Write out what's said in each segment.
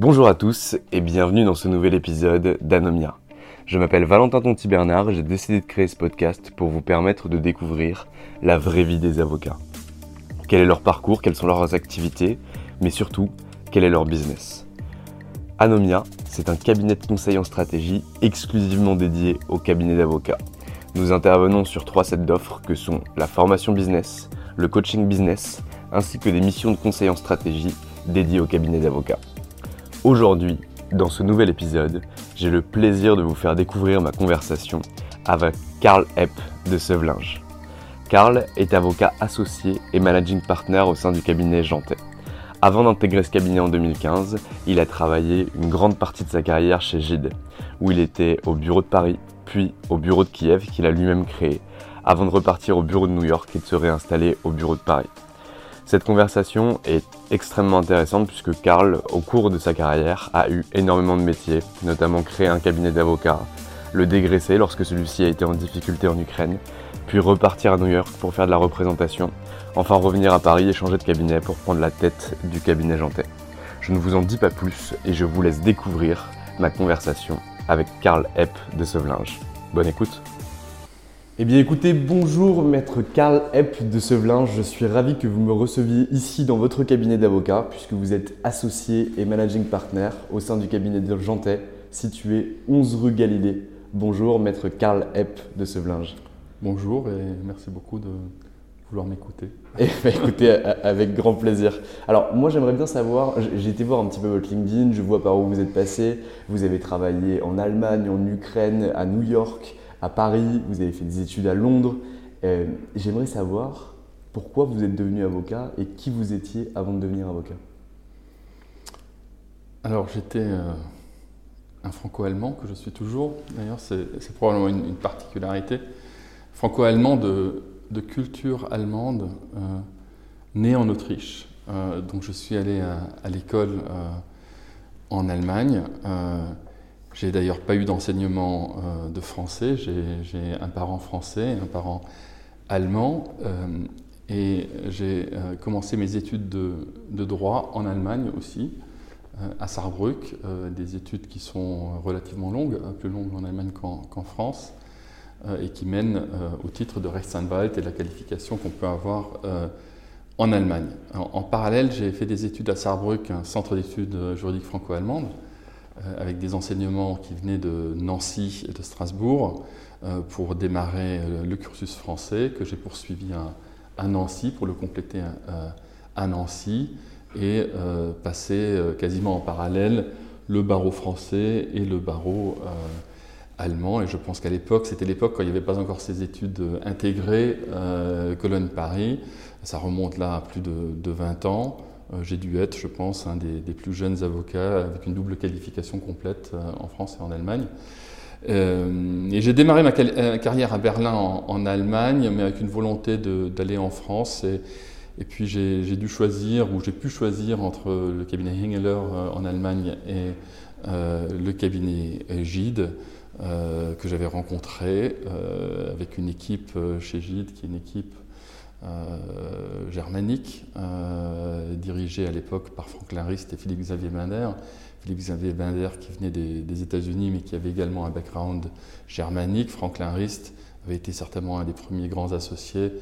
Bonjour à tous et bienvenue dans ce nouvel épisode d'Anomia. Je m'appelle Valentin Tonti Bernard, j'ai décidé de créer ce podcast pour vous permettre de découvrir la vraie vie des avocats. Quel est leur parcours, quelles sont leurs activités, mais surtout, quel est leur business. Anomia, c'est un cabinet de conseil en stratégie exclusivement dédié aux cabinets d'avocats. Nous intervenons sur trois sets d'offres que sont la formation business, le coaching business, ainsi que des missions de conseil en stratégie dédiées aux cabinets d'avocats. Aujourd'hui, dans ce nouvel épisode, j'ai le plaisir de vous faire découvrir ma conversation avec Karl Epp de Sevlinge. Karl est avocat associé et managing partner au sein du cabinet Jantet. Avant d'intégrer ce cabinet en 2015, il a travaillé une grande partie de sa carrière chez Gide, où il était au bureau de Paris, puis au bureau de Kiev qu'il a lui-même créé, avant de repartir au bureau de New York et de se réinstaller au bureau de Paris. Cette conversation est extrêmement intéressante puisque Karl, au cours de sa carrière, a eu énormément de métiers, notamment créer un cabinet d'avocats, le dégraisser lorsque celui-ci a été en difficulté en Ukraine, puis repartir à New York pour faire de la représentation, enfin revenir à Paris et changer de cabinet pour prendre la tête du cabinet Jantet. Je ne vous en dis pas plus et je vous laisse découvrir ma conversation avec Karl Epp de Sevlinge. Bonne écoute eh bien écoutez, bonjour maître Karl Epp de Sevlinge, je suis ravi que vous me receviez ici dans votre cabinet d'avocat puisque vous êtes associé et managing partner au sein du cabinet de Jantet situé 11 rue Galilée. Bonjour maître Karl Epp de Sevlinge. Bonjour et merci beaucoup de vouloir m'écouter. Eh bien, écoutez, avec grand plaisir. Alors moi j'aimerais bien savoir, j'ai été voir un petit peu votre LinkedIn, je vois par où vous êtes passé, vous avez travaillé en Allemagne, en Ukraine, à New York, à Paris, vous avez fait des études à Londres. Euh, j'aimerais savoir pourquoi vous êtes devenu avocat et qui vous étiez avant de devenir avocat. Alors j'étais euh, un franco-allemand que je suis toujours, d'ailleurs c'est probablement une, particularité, franco-allemand de, culture allemande, euh, né en Autriche. donc je suis allé à l'école en Allemagne. J'ai d'ailleurs pas eu d'enseignement euh, de français. J'ai un parent français, un parent allemand. Euh, et j'ai euh, commencé mes études de, droit en Allemagne aussi, à Saarbrück, des études qui sont relativement longues, plus longues en Allemagne qu'en France, et qui mènent au titre de Rechtsanwalt et de la qualification qu'on peut avoir en Allemagne. En, en parallèle, j'ai fait des études à Saarbrück, un centre d'études juridiques franco-allemandes, avec des enseignements qui venaient de Nancy et de Strasbourg euh, pour démarrer euh, le cursus français que j'ai poursuivi à, Nancy pour le compléter à, Nancy et passer quasiment en parallèle le barreau français et le barreau allemand. Et je pense qu'à l'époque, c'était l'époque quand il n'y avait pas encore ces études intégrées, Cologne-Paris. Ça remonte là à plus de, de 20 ans. Euh, j'ai dû être, je pense, un des, plus jeunes avocats avec une double qualification complète euh, en France et en Allemagne. Euh, et j'ai démarré ma carrière à Berlin en, Allemagne, mais avec une volonté d'aller en France. Et, Et puis j'ai dû choisir, ou j'ai pu choisir entre le cabinet Hengeler en Allemagne et le cabinet Gide. que j'avais rencontré avec une équipe chez Gide, qui est une équipe germanique, dirigée à l'époque par Franklin Rist et Philippe Xavier Binder, Philippe Xavier Binder qui venait des, États-Unis mais qui avait également un background germanique. Franklin Rist avait été certainement un des premiers grands associés,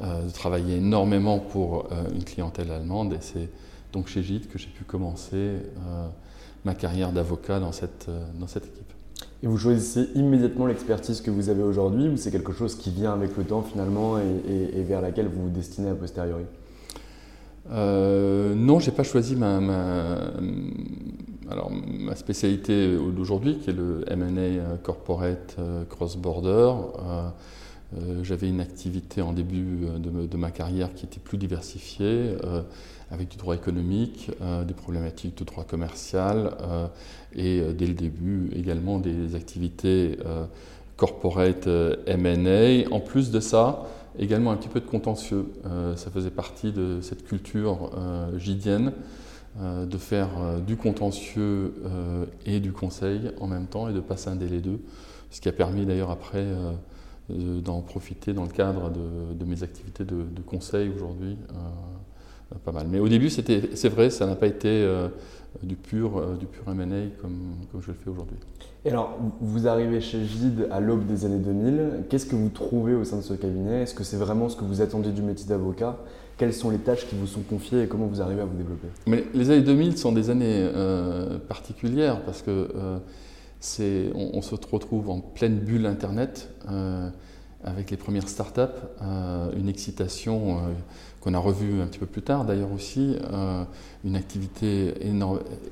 euh, de travailler énormément pour euh, une clientèle allemande et c'est donc chez Gide que j'ai pu commencer euh, ma carrière d'avocat dans cette, dans cette équipe. Et vous choisissez immédiatement l'expertise que vous avez aujourd'hui ou c'est quelque chose qui vient avec le temps finalement et vers laquelle vous vous destinez a posteriori? Euh, non, je n'ai pas choisi ma, spécialité d'aujourd'hui, qui est le MA Corporate euh, Cross-Border. Euh, j'avais une activité en début de, ma carrière qui était plus diversifiée, avec du droit économique, des problématiques de droit commercial et dès le début également des activités corporate M&A. En plus de ça, également un petit peu de contentieux. Euh, ça faisait partie de cette culture euh, gidienne euh, de faire du contentieux et du conseil en même temps et de pas scinder les deux, ce qui a permis d'ailleurs après d'en profiter dans le cadre de, mes activités de, conseil aujourd'hui. pas mal. Mais au début, c'est vrai, ça n'a pas été du pur, du pur M&A comme, comme je le fais aujourd'hui. Et alors, vous arrivez chez Gide à l'aube des années 2000. Qu'est-ce que vous trouvez au sein de ce cabinet? Est-ce que c'est vraiment ce que vous attendiez du métier d'avocat? Quelles sont les tâches qui vous sont confiées et comment vous arrivez à vous développer? Mais Les années 2000 sont des années euh, particulières parce que on, se retrouve en pleine bulle Internet. Euh, avec les premières startups, euh, une excitation euh, qu'on a revue un petit peu plus tard d'ailleurs aussi, une activité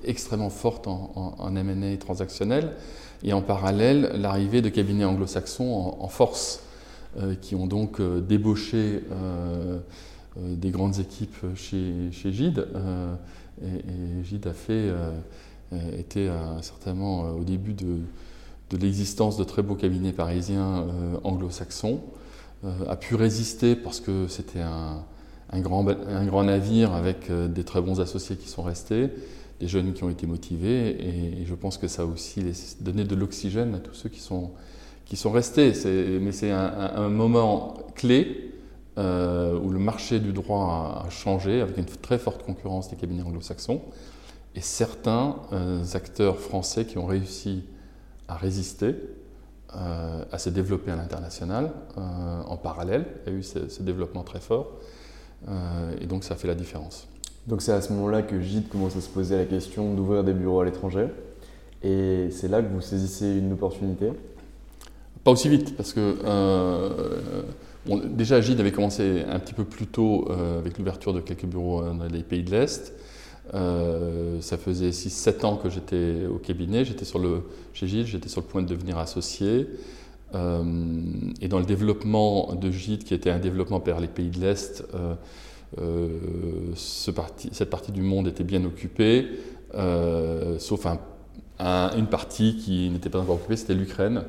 extrêmement forte en, en, M&A transactionnel, et en parallèle l'arrivée de cabinets anglo-saxons en, force, qui ont donc débauché des grandes équipes chez, chez Gide, et, et, Gide a fait, était certainement au début de l'existence de très beaux cabinets parisiens euh, anglo-saxons, euh, a pu résister parce que c'était un, grand, un grand navire avec euh, des très bons associés qui sont restés, des jeunes qui ont été motivés, et, je pense que ça a aussi donné de l'oxygène à tous ceux qui sont, qui sont restés. Mais c'est un, moment clé où le marché du droit a, changé avec une très forte concurrence des cabinets anglo-saxons, et certains acteurs français qui ont réussi à résister, euh, à se développer à l'international euh, en parallèle. Il y a eu ce, développement très fort euh, et donc ça fait la différence. Donc c'est à ce moment-là que Gide commence à se poser la question d'ouvrir des bureaux à l'étranger et c'est là que vous saisissez une opportunité Pas aussi vite parce que déjà Gide avait commencé un petit peu plus tôt avec l'ouverture de quelques bureaux dans les pays de l'Est. Euh, ça faisait 6-7 ans que j'étais au cabinet, j'étais sur le, chez Gide, j'étais sur le point de devenir associé. Euh, et dans le développement de Gide, qui était un développement vers les pays de l'Est, euh, cette partie du monde était bien occupée, sauf un, une partie qui n'était pas encore occupée, c'était l'Ukraine.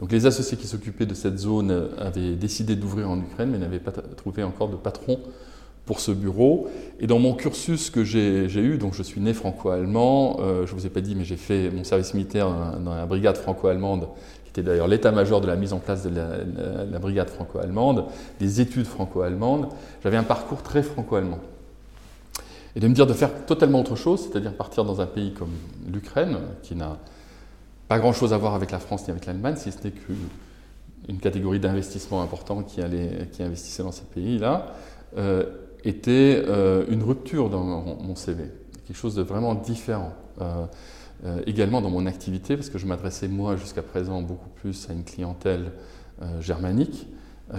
Donc les associés qui s'occupaient de cette zone avaient décidé d'ouvrir en Ukraine, mais n'avaient pas trouvé encore de patron pour ce bureau. Et dans mon cursus que j'ai eu, donc je suis né franco-allemand, euh, je ne vous ai pas dit, mais j'ai fait mon service militaire dans, la brigade franco-allemande, qui était d'ailleurs l'état-major de la mise en place de la, brigade franco-allemande, des études franco-allemandes. J'avais un parcours très franco-allemand. Et de me dire de faire totalement autre chose, c'est-à-dire partir dans un pays comme l'Ukraine, qui n'a pas grand-chose à voir avec la France ni avec l'Allemagne, si ce n'est qu'une catégorie d'investissement important qui, allait, qui investissait dans ces pays-là, euh, était euh, une rupture dans mon, CV, quelque chose de vraiment différent. Euh, euh, également dans mon activité, parce que je m'adressais moi jusqu'à présent beaucoup plus à une clientèle germanique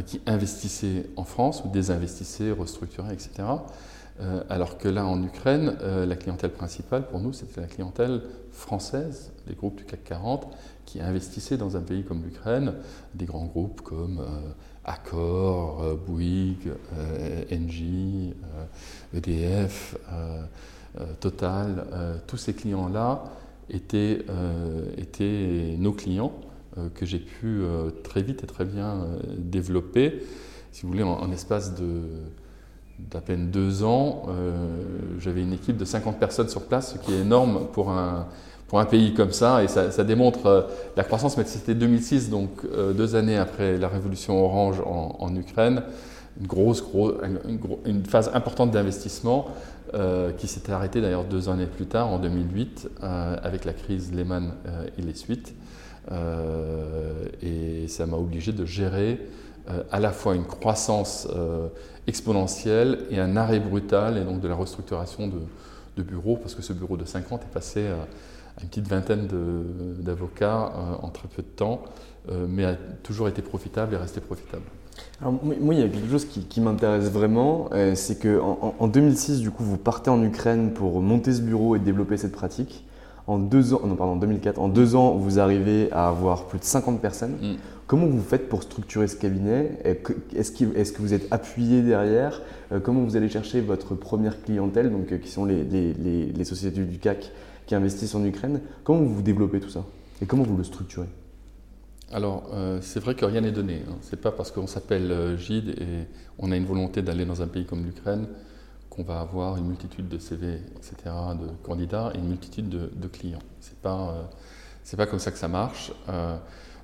qui investissait en France ou désinvestissait, restructurait, etc. alors que là, en Ukraine, la clientèle principale pour nous, c'était la clientèle française, des groupes du CAC 40, qui investissaient dans un pays comme l'Ukraine, des grands groupes comme Accor, euh, Bouygues, euh, Engie, EDF, euh, e Total, tous ces clients-là étaient, étaient, nos clients que j'ai pu très vite et très bien développer, si vous voulez, en, espace de, d'à peine deux ans, j'avais une équipe de 50 personnes sur place, ce qui est énorme pour un, pour un pays comme ça, et ça, démontre la croissance, mais c'était 2006, donc deux années après la révolution orange en, Ukraine, une, grosse, une, phase importante d'investissement qui s'était arrêtée d'ailleurs deux années plus tard, en 2008, avec la crise Lehman et les suites. Euh, et ça m'a obligé de gérer euh, à la fois une croissance euh, exponentielle et un arrêt brutal, et donc de la restructuration de, bureaux, parce que ce bureau de 50 est passé à une petite vingtaine d'avocats en très peu de temps, mais a toujours été profitable et resté profitable. Alors, moi, il y a quelque chose qui, m'intéresse vraiment, c'est qu'en en, 2006, du coup, vous partez en Ukraine pour monter ce bureau et développer cette pratique. En deux ans, non pardon, 2004, en deux ans, vous arrivez à avoir plus de 50 personnes. Mm. Comment vous faites pour structurer ce cabinet? Est-ce que, est que, vous êtes appuyé derrière? Euh, Comment vous allez chercher votre première clientèle, donc, euh, qui sont les, les, les, sociétés du CAC qui investissent en Ukraine Comment vous développez tout ça Et comment vous le structurez alors, euh, c'est vrai que rien n'est donné. Hein. Ce n'est pas parce qu'on s'appelle Gide et on a une volonté d'aller dans un pays comme l'Ukraine qu'on va avoir une multitude de CV, etc., de candidats et une multitude de, clients. Ce n'est pas, euh, pas comme ça que ça marche. Euh,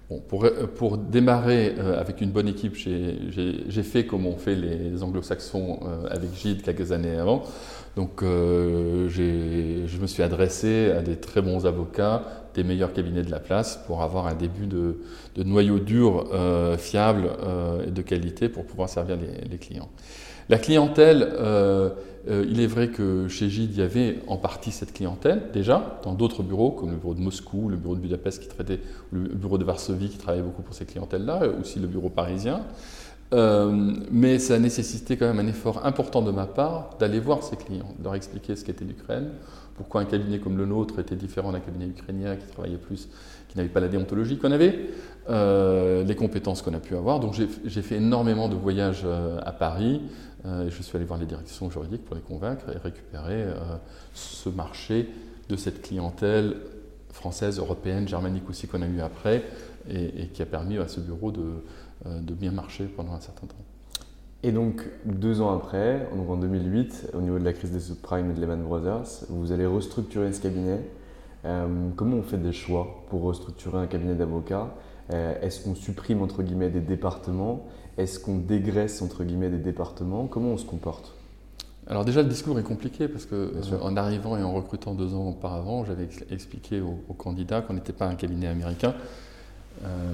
bon, pour, pour, démarrer euh, avec une bonne équipe, j'ai fait comme ont fait les anglo-saxons avec Gide quelques années avant. Donc je me suis adressé à des très bons avocats, des meilleurs cabinets de la place pour avoir un début de, de noyau dur, fiable et de qualité pour pouvoir servir les, les clients. La clientèle, euh, euh, il est vrai que chez Gide, il y avait en partie cette clientèle déjà, dans d'autres bureaux, comme le bureau de Moscou, le bureau de Budapest qui traitait, le bureau de Varsovie qui travaillait beaucoup pour ces clientèles-là, aussi le bureau parisien. Euh, mais ça a nécessité quand même un effort important de ma part d'aller voir ces clients, de leur expliquer ce qu'était l'Ukraine, pourquoi un cabinet comme le nôtre était différent d'un cabinet ukrainien qui travaillait plus, qui n'avait pas la déontologie qu'on avait, les compétences qu'on a pu avoir. Donc j'ai fait énormément de voyages à Paris, euh, je suis allé voir les directions juridiques pour les convaincre et récupérer euh, ce marché de cette clientèle française, européenne, germanique aussi qu'on a eu après et, qui a permis à ce bureau de, euh, de, bien marcher pendant un certain temps. Et donc, deux ans après, donc en 2008, au niveau de la crise des subprimes et de Lehman Brothers, vous allez restructurer ce cabinet. comment on fait des choix pour restructurer un cabinet d'avocats? Est-ce qu'on supprime entre guillemets des départements? Est-ce qu'on dégraisse entre guillemets des départements? Comment on se comporte? Alors déjà, le discours est compliqué parce que en arrivant et en recrutant deux ans auparavant, j'avais expliqué aux, candidats qu'on n'était pas un cabinet américain. Euh,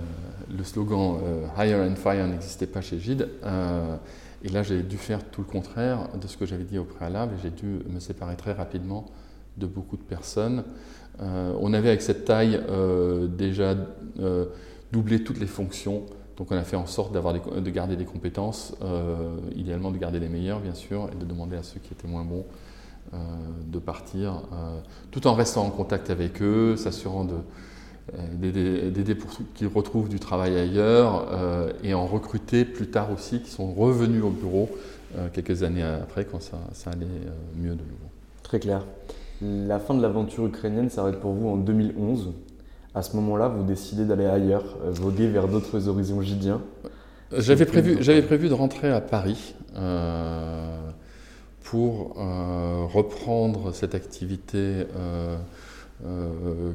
le slogan euh, Hire and Fire n'existait pas chez Gide. Euh, et là, j'ai dû faire tout le contraire de ce que j'avais dit au préalable et j'ai dû me séparer très rapidement de beaucoup de personnes. on avait avec cette taille déjà doublé toutes les fonctions donc on a fait en sorte de garder des compétences, idéalement de garder les meilleures bien sûr, et de demander à ceux qui étaient moins bons de partir, tout en restant en contact avec eux, s'assurant d'aider pour qu'ils retrouvent du travail ailleurs, et en recruter plus tard aussi, qui sont revenus au bureau quelques années après quand ça, ça allait mieux de nouveau. Très clair. La fin de l'aventure ukrainienne s'arrête pour vous en 2011 à ce moment-là, vous décidez d'aller ailleurs, euh, voguer vers d'autres horizons gidiens J'avais prévu, j'avais prévu de rentrer à Paris euh, pour euh, reprendre cette activité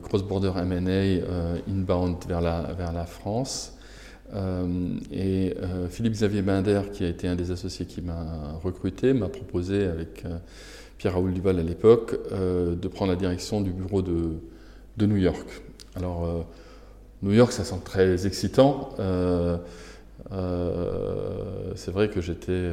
cross-border M&A inbound vers la, France. et Philippe Xavier Binder, qui a été un des associés qui m'a recruté, m'a proposé avec Pierre-Raoul Duval à l'époque de prendre la direction du bureau de, New York. Alors, euh, New York, ça sent très excitant. Euh, euh, c'est vrai que j'étais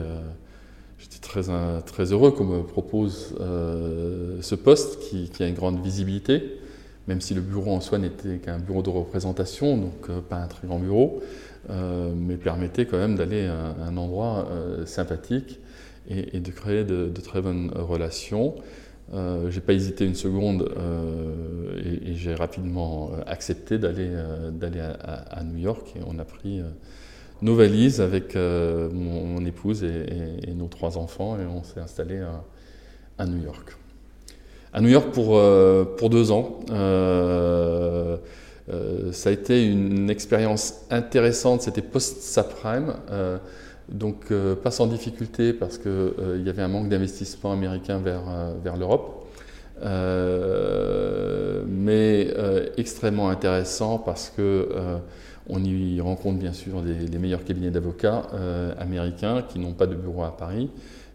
très, très heureux qu'on me propose ce poste qui, a une grande visibilité, même si le bureau en soi n'était qu'un bureau de représentation, donc pas un très grand bureau, mais permettait quand même d'aller à, un endroit sympathique et, de créer de, très bonnes relations. Euh, j'ai pas hésité une seconde euh, et, j'ai rapidement euh, accepté d'aller d'aller à, New York et on a pris nos valises avec mon, épouse et, nos trois enfants et on s'est installé à, New York. À New York pour, pour deux ans. ça a été une expérience intéressante, c'était post-subprime. donc pas sans difficulté parce qu'il y avait un manque d'investissement américain vers, vers l'Europe. mais extrêmement intéressant parce que on y rencontre bien sûr les meilleurs cabinets d'avocats américains qui n'ont pas de bureau à Paris,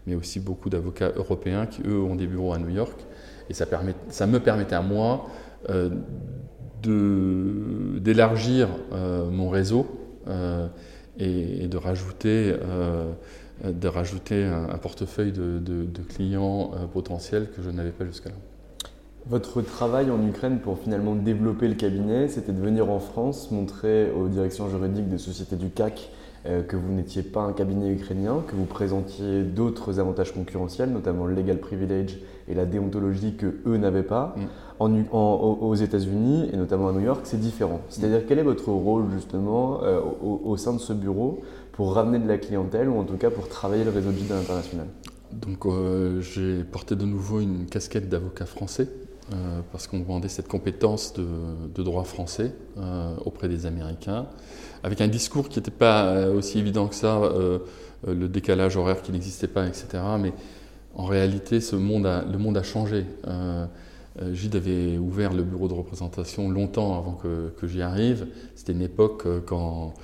mais aussi beaucoup d'avocats européens qui, eux, ont des bureaux à New York. Et ça, me permettait à moi euh, d'élargir euh, mon réseau euh, et, de rajouter, un, portefeuille de, de clients potentiels que je n'avais pas jusqu'à-là. Votre travail en Ukraine pour finalement développer le cabinet, c'était de venir en France, montrer aux directions juridiques des sociétés du CAC euh, que vous n'étiez pas un cabinet ukrainien, que vous présentiez d'autres avantages concurrentiels, notamment le legal privilege et la déontologie que eux n'avaient pas. Mm. aux États-Unis et notamment à New York, c'est différent. C'est-à-dire quel est votre rôle justement euh, au, sein de ce bureau pour ramener de la clientèle ou en tout cas pour travailler le réseau de à l'international Donc euh, j'ai porté de nouveau une casquette d'avocat français parce qu'on vendait cette compétence de, droit français auprès des Américains avec un discours qui n'était pas euh, aussi évident que ça, euh, euh, le décalage horaire qui n'existait pas, etc. Mais en réalité, le monde a changé. Gide avait ouvert le bureau de représentation longtemps avant que j'y arrive. C'était une époque quand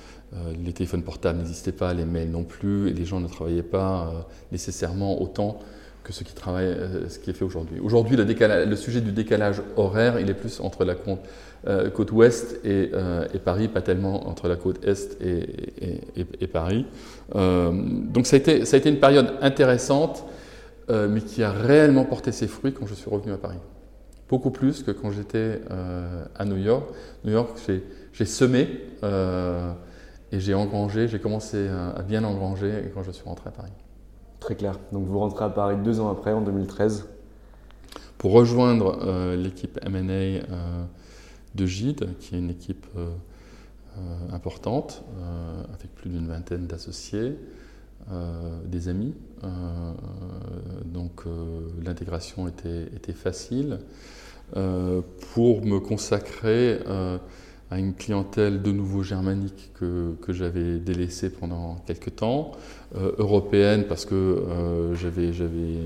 les téléphones portables n'existaient pas, les mails non plus, et les gens ne travaillaient pas nécessairement autant ce qui, travaille, ce qui est fait aujourd'hui. Aujourd'hui, le, sujet du décalage horaire, il est plus entre la compte euh, côte ouest euh, et, Paris, pas tellement entre la côte est et, Paris. Euh, donc ça a, été, une période intéressante, mais qui a réellement porté ses fruits quand je suis revenu à Paris. Beaucoup plus que quand j'étais à New York. New York, j'ai semé et j'ai engrangé, j'ai commencé à, bien engranger quand je suis rentré à Paris. Très clair. Donc vous rentrez à Paris deux ans après, en 2013 Pour rejoindre l'équipe M&A de Gide, qui est une équipe euh, euh, importante, euh, avec plus d'une vingtaine d'associés, des amis. donc l'intégration était, facile. pour me consacrer à une clientèle de nouveau germanique que, que j'avais délaissée pendant quelques temps, européenne parce que j'avais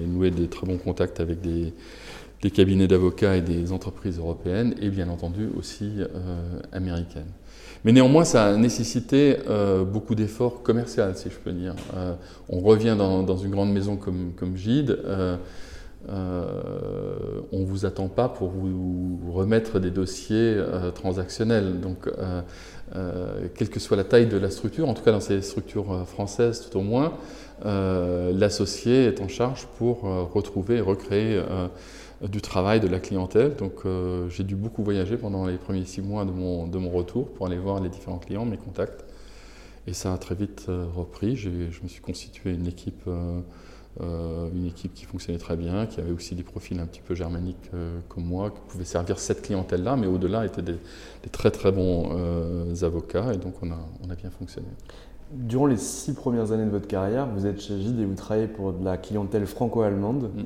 noué des très bons contacts avec des, des cabinets d'avocats et des entreprises européennes et bien entendu aussi euh, américaines. Mais néanmoins, ça a nécessité euh, beaucoup d'efforts commerciaux, si je peux dire. Euh, on revient dans, une grande maison comme, comme Gide. On ne vous attend pas pour vous remettre des dossiers transactionnels. Donc, quelle que soit la taille de la structure, en tout cas dans ces structures françaises tout au moins, l'associé est en charge pour retrouver et recréer du travail, de la clientèle. Donc euh, j'ai dû beaucoup voyager pendant les premiers six mois de mon, de mon retour pour aller voir les différents clients, mes contacts. Et ça a très vite euh, repris. Je me suis constitué une équipe, euh, une équipe qui fonctionnait très bien, qui avait aussi des profils un petit peu germaniques comme moi, qui pouvaient servir cette clientèle-là, mais au-delà étaient des, très très bons avocats. Et donc on a, on a bien fonctionné. Durant les six premières années de votre carrière, vous êtes chez Gide et vous travaillez pour de la clientèle franco-allemande. Mm.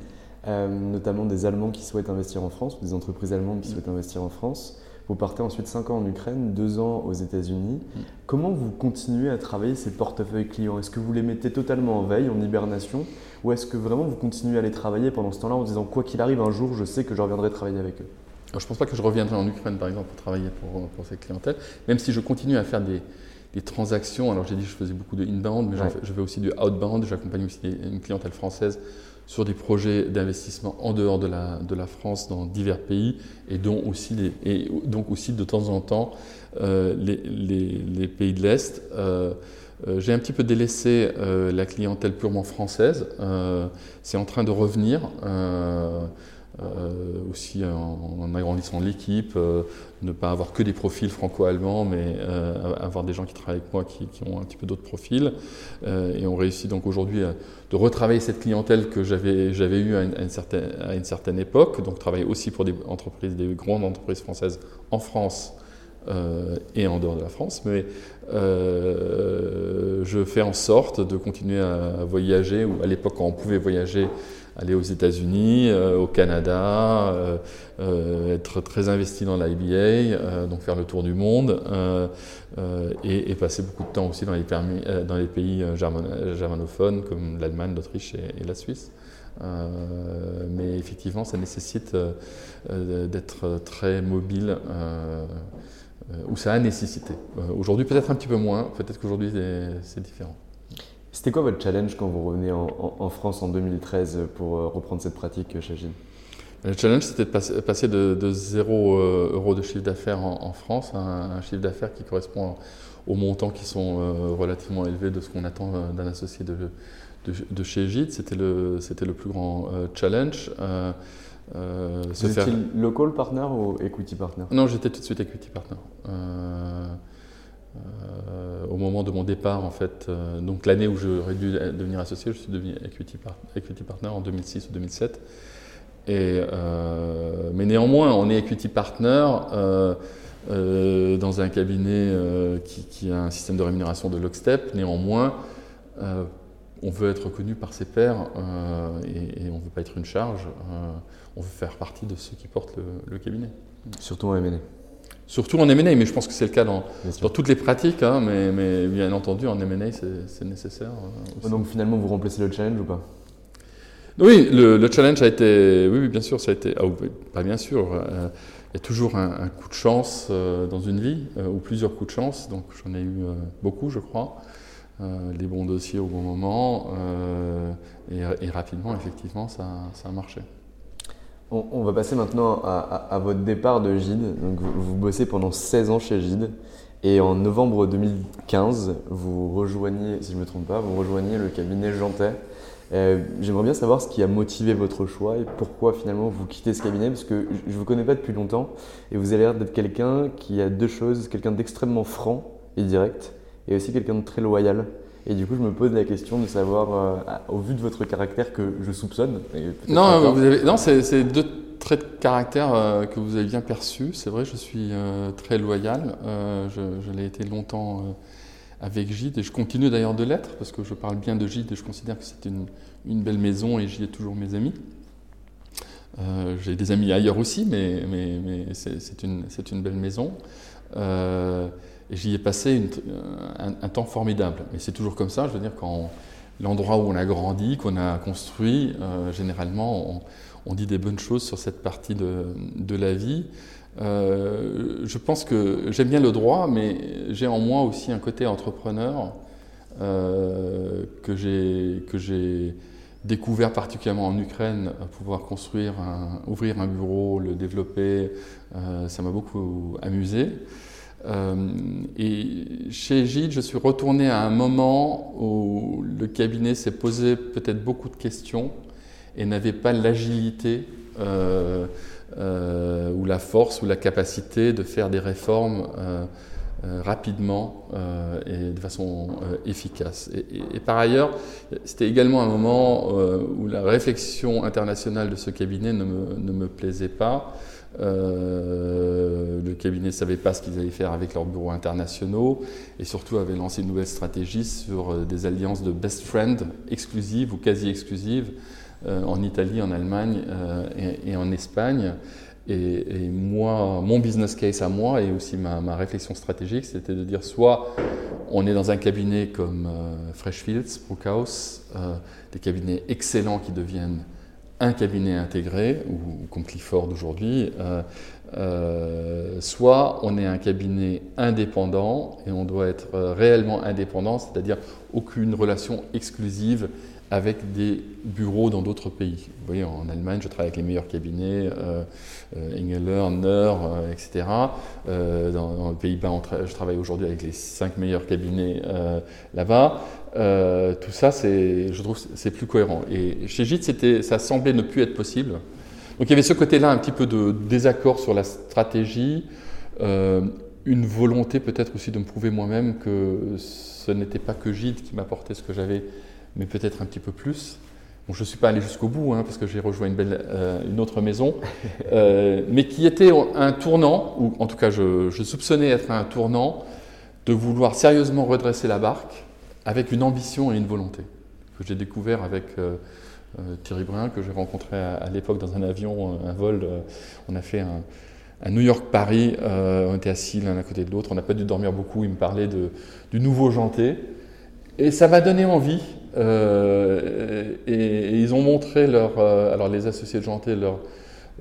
Euh, notamment des Allemands qui souhaitent investir en France, ou des entreprises allemandes qui mm. souhaitent investir en France. Vous partez ensuite 5 ans en Ukraine, 2 ans aux États-Unis. Mm. Comment vous continuez à travailler ces portefeuilles clients? Est-ce que vous les mettez totalement en veille, en hibernation? Ou est-ce que vraiment vous continuez à les travailler pendant ce temps-là en disant quoi qu'il arrive un jour, je sais que je reviendrai travailler avec eux? Je ne pense pas que je reviendrai en Ukraine, par exemple, pour travailler pour, pour cette clientèle, même si je continue à faire des, transactions. Alors j'ai dit que je faisais beaucoup de inbound, mais je fais aussi du outbound. J'accompagne aussi une clientèle française sur des projets d'investissement en dehors de la, de la, France dans divers pays et, dont aussi les, et donc aussi de temps en temps euh, les, les, pays de l'Est. Euh, euh, j'ai un petit peu délaissé la clientèle purement française. C'est en train de revenir. Euh, aussi en, agrandissant l'équipe, euh, ne pas avoir que des profils franco-allemands, mais euh, avoir des gens qui travaillent avec moi qui, ont un petit peu d'autres profils. et on réussit donc aujourd'hui de retravailler cette clientèle que j'avais eue à une, certaine, à une certaine époque, donc travailler aussi pour des entreprises, des grandes entreprises françaises en France. Et en dehors de la France, mais je fais en sorte de continuer à, voyager, ou à l'époque quand on pouvait voyager aller aux États-Unis, au Canada, être très investi dans l'IBA, donc faire le tour du monde, et, passer beaucoup de temps aussi dans les, pays germanophones comme l'Allemagne, l'Autriche et, la Suisse. mais effectivement, ça nécessite d'être très mobile euh, où ça a nécessité. Euh, aujourd'hui, peut-être un petit peu moins, peut-être qu'aujourd'hui c'est différent. C'était quoi votre challenge quand vous revenez en, France en 2013 pour euh, reprendre cette pratique chez Gilles Le challenge, c'était de passer, de, 0 euros de chiffre d'affaires en, France à un, chiffre d'affaires qui correspond aux montants qui sont relativement élevés de ce qu'on attend d'un associé de, de, chez Gilles. C'était le, le plus grand challenge. Euh, Vous faire... local partner ou equity partner? Non, j'étais tout de suite equity partner. Euh, euh, au moment de mon départ, en fait, euh, donc l'année où j'aurais dû devenir associé, je suis devenu equity, equity partner en 2006 ou 2007. Et, mais néanmoins, on est equity partner dans un cabinet qui, qui, a un système de rémunération de lockstep. Néanmoins, on veut être reconnu par ses pairs euh, et, on ne veut pas être une charge. Euh, on veut faire partie de ceux qui portent le, cabinet. Surtout en M&A. Surtout en M&A, mais je pense que c'est le cas dans, toutes les pratiques. Hein, mais, bien entendu, en M&A, c'est nécessaire. Euh, Donc finalement, vous remplacez le challenge ou pas? Oui, le, challenge a été. Oui, bien sûr, ça a été. Ah, pas bien sûr. il y a toujours un, coup de chance dans une vie, ou plusieurs coups de chance. Donc j'en ai eu beaucoup, je crois. Euh, les bons dossiers au bon moment, euh, et, rapidement, effectivement, ça, a marché. On, va passer maintenant à, votre départ de GIDE. Donc vous, bossez pendant 16 ans chez GIDE, et en novembre 2015, vous rejoignez, si je ne me trompe pas, vous rejoignez le cabinet Jantet. Euh, j'aimerais bien savoir ce qui a motivé votre choix et pourquoi finalement vous quittez ce cabinet, parce que je ne vous connais pas depuis longtemps, et vous avez l'air d'être quelqu'un qui a deux choses, quelqu'un d'extrêmement franc et direct, et aussi quelqu'un de très loyal. Et du coup, je me pose la question de savoir, euh, au vu de votre caractère que je soupçonne. Non, vous avez, non c'est deux traits de caractère euh, que vous avez bien perçus. C'est vrai, je suis euh, très loyal. je, je l'ai été longtemps avec Gide et je continue d'ailleurs de l'être parce que je parle bien de Gide et je considère que c'est une, une, belle maison et j'y ai toujours mes amis. J'ai des amis ailleurs aussi, mais, mais, mais c'est une, une, belle maison. Et j'y ai passé euh, un, temps formidable. Mais c'est toujours comme ça, je veux dire, quand l'endroit où on a grandi, qu'on a construit, euh, généralement, on, dit des bonnes choses sur cette partie de, la vie. Euh, je pense que j'aime bien le droit, mais j'ai en moi aussi un côté entrepreneur que j'ai découvert particulièrement en Ukraine, pouvoir construire, ouvrir un bureau, le développer, ça m'a beaucoup amusé. Euh, et chez Gilles, je suis retourné à un moment où le cabinet s'est posé peut-être beaucoup de questions et n'avait pas l'agilité euh, euh, ou la force ou la capacité de faire des réformes rapidement et de façon efficace. Et, par ailleurs, c'était également un moment où la réflexion internationale de ce cabinet ne me plaisait pas. Euh, le cabinet ne savait pas ce qu'ils allaient faire avec leurs bureaux internationaux et surtout avait lancé une nouvelle stratégie sur euh, des alliances de best friends exclusives ou quasi exclusives euh, en Italie, en Allemagne et, en Espagne. Et, moi, mon business case à moi et aussi ma, ma réflexion stratégique, c'était de dire soit on est dans un cabinet comme Freshfields, Brookhouse, des cabinets excellents qui deviennent un cabinet intégré, ou comme Clifford aujourd'hui, euh, euh, soit on est un cabinet indépendant et on doit être euh, réellement indépendant, c'est-à-dire aucune relation exclusive avec des bureaux dans d'autres pays. Vous voyez, en Allemagne, je travaille avec les meilleurs cabinets, euh, Engeler, Neur, etc. dans, les Pays-Bas, je travaille aujourd'hui avec les cinq meilleurs cabinets là-bas. Euh, tout ça, je trouve, c'est plus cohérent. Et chez Gite, ça semblait ne plus être possible. Donc il y avait ce côté-là, un petit peu de désaccord sur la stratégie, euh, une volonté peut-être aussi de me prouver moi-même que ce n'était pas que Gide qui m'apportait ce que j'avais, mais peut-être un petit peu plus. Bon, je ne suis pas allé jusqu'au bout, hein, parce que j'ai rejoint une, belle, euh, une autre maison, mais qui était un tournant, ou en tout cas je, je soupçonnais être un tournant, de vouloir sérieusement redresser la barque avec une ambition et une volonté que j'ai découvert avec euh, Thierry Brun, que j'ai rencontré à, l'époque dans un avion, un vol. on a fait un, New York-Paris. on était assis l'un à côté de l'autre. On n'a pas dû dormir beaucoup. Il me parlait du nouveau Janté. Et ça m'a donné envie. et, ils ont montré leur. alors, les associés de Janté, leur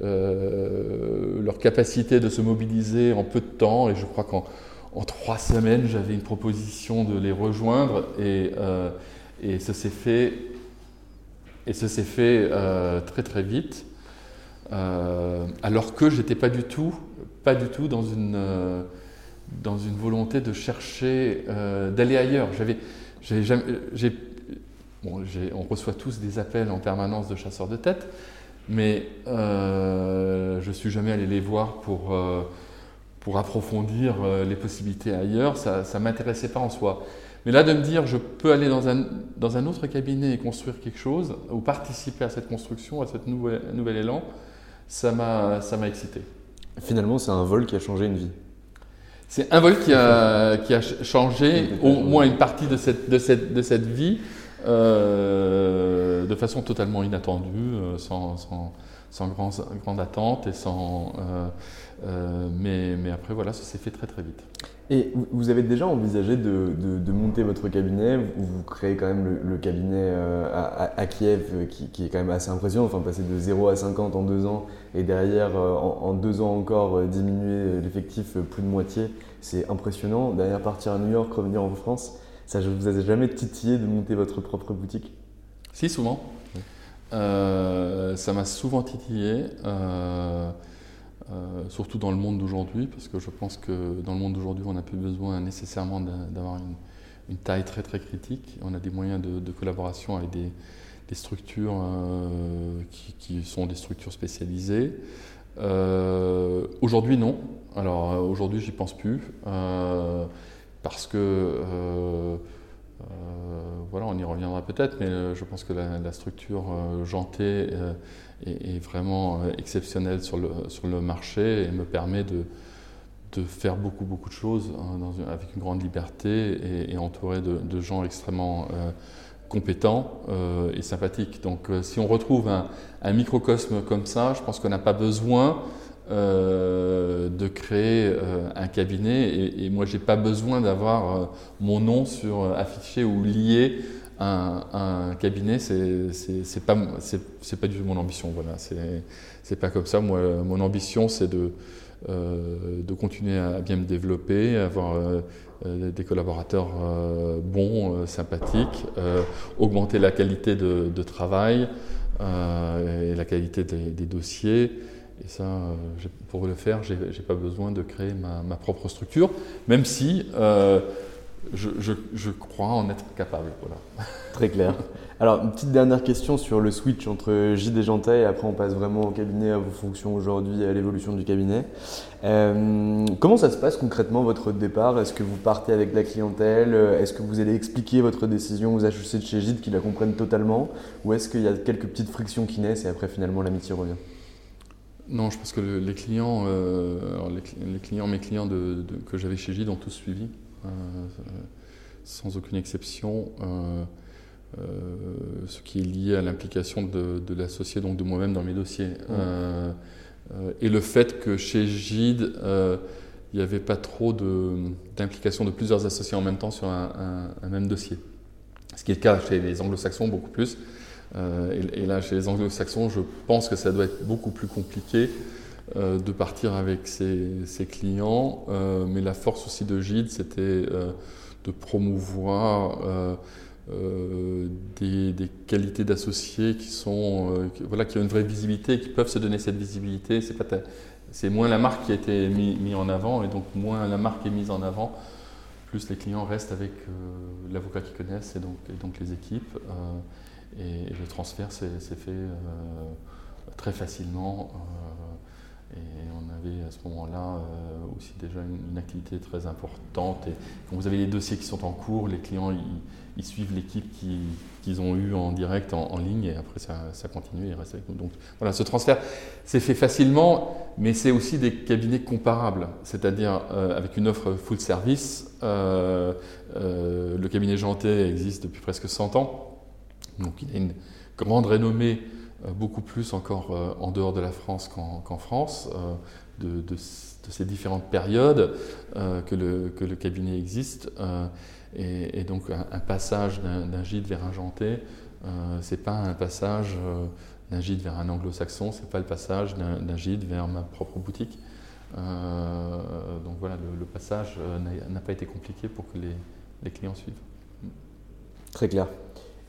euh, leur capacité de se mobiliser en peu de temps. Et je crois qu'en en trois semaines, j'avais une proposition de les rejoindre et, euh, et ça s'est fait, euh, très très vite. alors que j'étais pas du tout, pas du tout dans une, une volonté de chercher, d'aller ailleurs. On reçoit tous des appels en permanence de chasseurs de tête. Mais euh, je suis jamais allé les voir pour, euh, pour approfondir euh, les possibilités ailleurs. Ça ne m'intéressait pas en soi. Mais là, de me dire, je peux aller dans un, dans un autre cabinet et construire quelque chose, ou participer à cette construction, à ce nouvel, nouvel élan, ça m'a excité. Finalement, c'est un vol qui a changé une vie. C'est un vol qui a, qui a changé au moins une partie de cette, de cette, de cette vie. Euh, de façon totalement inattendue, euh, sans, sans, sans grande attente et sans. Euh, mais, mais, après, voilà, ça s'est fait très très vite. Et vous avez déjà envisagé de, de, monter votre cabinet Vous, créez quand même le, cabinet à, à, Kiev, qui, qui, est quand même assez impressionnant. Enfin, passer de 0 à 50 en deux ans et derrière, en, en deux ans encore, diminuer l'effectif plus de moitié, c'est impressionnant. Derrière, partir à New York, revenir en France. Ça ne vous a jamais titillé de monter votre propre boutique? Si, souvent. Euh, ça m'a souvent titillé, euh, euh, surtout dans le monde d'aujourd'hui, parce que je pense que dans le monde d'aujourd'hui, on n'a plus besoin nécessairement d'avoir une, taille très très critique. On a des moyens de, collaboration avec des, structures qui, qui, sont des structures spécialisées. aujourd'hui, non. Alors aujourd'hui, j'y pense plus parce que, euh, euh, voilà, on y reviendra peut-être, mais euh, je pense que la, structure jantée est, vraiment exceptionnelle sur le, sur le marché et me permet de, de faire beaucoup, beaucoup de choses hein, avec une grande liberté et, entouré de, gens extrêmement compétents et sympathiques. Donc si on retrouve un, microcosme comme ça, je pense qu'on n'a pas besoin euh, de créer euh, un cabinet et, et moi j'ai pas besoin d'avoir euh, mon nom sur affiché ou lié à un, cabinet c'est pas c'est pas du tout mon ambition voilà. C'est c'est pas comme ça. Moi mon ambition c'est de de continuer à bien me développer avoir des collaborateurs bons sympathiques augmenter la qualité de, de travail et la qualité des, des dossiers. Et ça, euh, pour le faire, je n'ai pas besoin de créer ma, propre structure, même si je, crois en être capable. Voilà. Très clair. Alors, une petite dernière question sur le switch entre J et Jantais, et après on passe vraiment au cabinet, à vos fonctions aujourd'hui, à l'évolution du cabinet. Euh, comment ça se passe concrètement votre départ? Est-ce que vous partez avec la clientèle? Est-ce que vous allez expliquer votre décision aux HEC de chez Gide qui la comprennent totalement? Ou est-ce qu'il y a quelques petites frictions qui naissent et après finalement l'amitié revient? Non, je pense que les clients, euh, les, clients, mes clients de, que j'avais chez Gide ont tous suivi, sans aucune exception. Euh, ce qui est lié à l'implication de, l'associé, donc de moi-même dans mes dossiers. et le fait que chez Gide, il n'y avait pas trop d'implication de, plusieurs associés en même temps sur un, un, même dossier. Ce qui est le cas chez les anglo-saxons, beaucoup plus. Euh, et, là, chez les anglo-saxons, je pense que ça doit être beaucoup plus compliqué euh, de partir avec ses, clients. Euh, mais la force aussi de Gide, c'était de promouvoir des, qualités d'associés qui sont voilà qui ont une vraie visibilité, qui peuvent se donner cette visibilité. C'est moins la marque qui a été mise mis en avant et donc moins la marque est mise en avant, plus les clients restent avec l'avocat qu'ils connaissent et donc, les équipes. Et, le transfert s'est fait euh, très facilement. Euh, et on avait à ce moment-là euh, aussi déjà une, activité très importante. Et quand vous avez les dossiers qui sont en cours, les clients ils, suivent l'équipe qu'ils ont eue en direct en, ligne et après ça, continue et reste avec nous. Donc voilà, ce transfert s'est fait facilement, mais c'est aussi des cabinets comparables, c'est-à-dire avec une offre full service. le cabinet Janté existe depuis presque 100 ans. Donc il a une grande renommée, beaucoup plus encore en dehors de la France qu'en France, de, ces différentes périodes que le, que, le, cabinet existe. Et, donc un, passage d'un gîte vers un janté, c'est pas un passage d'un gîte vers un anglo-saxon, c'est pas le passage d'un gîte vers ma propre boutique. Euh, donc voilà, le, passage euh, n'a pas été compliqué pour que les, clients suivent. Très clair.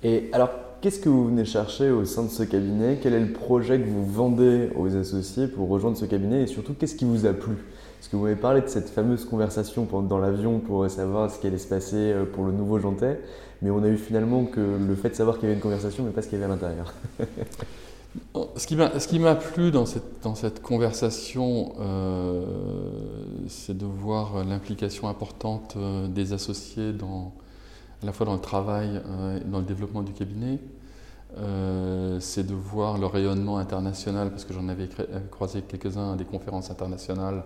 Et alors, qu'est-ce que vous venez chercher au sein de ce cabinet? Quel est le projet que vous vendez aux associés pour rejoindre ce cabinet? Et surtout, qu'est-ce qui vous a plu? Parce que vous m'avez parlé de cette fameuse conversation dans l'avion pour savoir ce qui allait se passer euh, pour le nouveau Jantais, mais on a eu finalement que le fait de savoir qu'il y avait une conversation, mais pas ce qu'il y avait à l'intérieur. Ce qui m'a plu dans cette, conversation, euh, c'est de voir l'implication importante euh, des associés dans, à la fois dans le travail euh, et dans le développement du cabinet. c'est de voir le rayonnement international, parce que j'en avais croisé quelques-uns à des conférences internationales,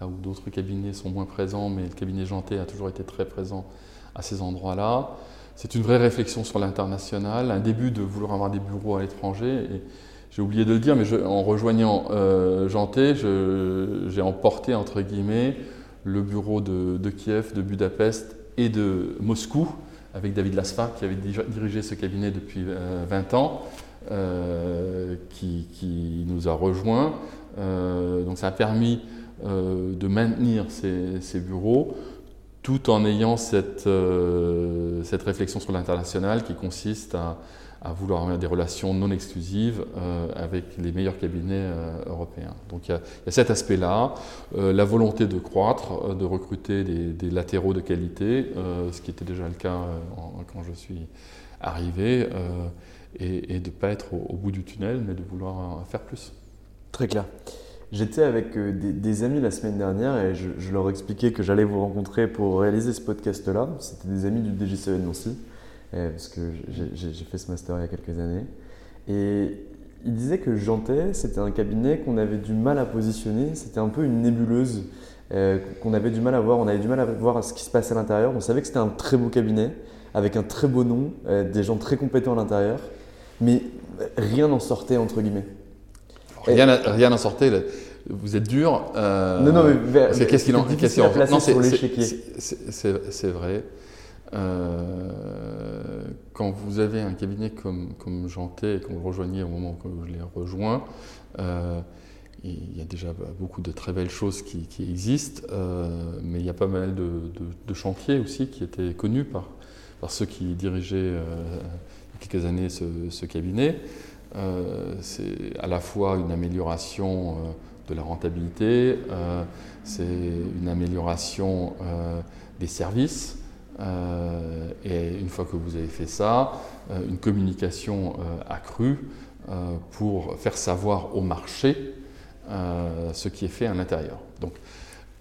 là où d'autres cabinets sont moins présents, mais le cabinet Janté a toujours été très présent à ces endroits-là. C'est une vraie réflexion sur l'international, un début de vouloir avoir des bureaux à l'étranger. Et j'ai oublié de le dire, mais en rejoignant euh, Janté, j'ai emporté entre guillemets le bureau de, Kiev, de Budapest et de Moscou, avec David Lasfar qui avait dirigé ce cabinet depuis 20 euh, ans, euh, qui, nous a rejoints. Euh, donc ça a permis de maintenir ces bureaux tout en ayant cette, euh, cette réflexion sur l'international qui consiste à, à, vouloir avoir des relations non exclusives euh, avec les meilleurs cabinets euh, européens. Donc il y, a, cet aspect-là, la volonté de croître, de recruter des, latéraux de qualité, ce qui était déjà le cas quand je suis arrivé, et, de ne pas être au, bout du tunnel, mais de vouloir faire plus. Très clair. J'étais avec euh, des, amis la semaine dernière et je, leur expliquais que j'allais vous rencontrer pour réaliser ce podcast-là. C'était des amis du DGCE Nancy, euh, parce que j'ai fait ce master il y a quelques années. Et ils disaient que Jantais, c'était un cabinet qu'on avait du mal à positionner, c'était un peu une nébuleuse euh, qu'on avait du mal à voir, on avait du mal à voir ce qui se passait à l'intérieur. On savait que c'était un très beau cabinet, avec un très beau nom, des gens très compétents à l'intérieur, mais rien n'en sortait entre guillemets. Rien n'en sortait. Vous êtes dur. Euh, non, non, mais qu'est-ce qu'il en, qu'est-ce qu'il en C'est vrai. Euh, quand vous avez un cabinet comme, comme Janté et que vous rejoignez au moment où je l'ai rejoint, euh, il y a déjà beaucoup de très belles choses qui, existent, mais il y a pas mal de, chantiers aussi qui étaient connus par, par ceux qui dirigeaient il y a quelques années ce, ce cabinet. Euh, c'est à la fois une amélioration euh, de la rentabilité, euh, c'est une amélioration des services, et une fois que vous avez fait ça, une communication accrue pour faire savoir au marché ce qui est fait à l'intérieur. Donc,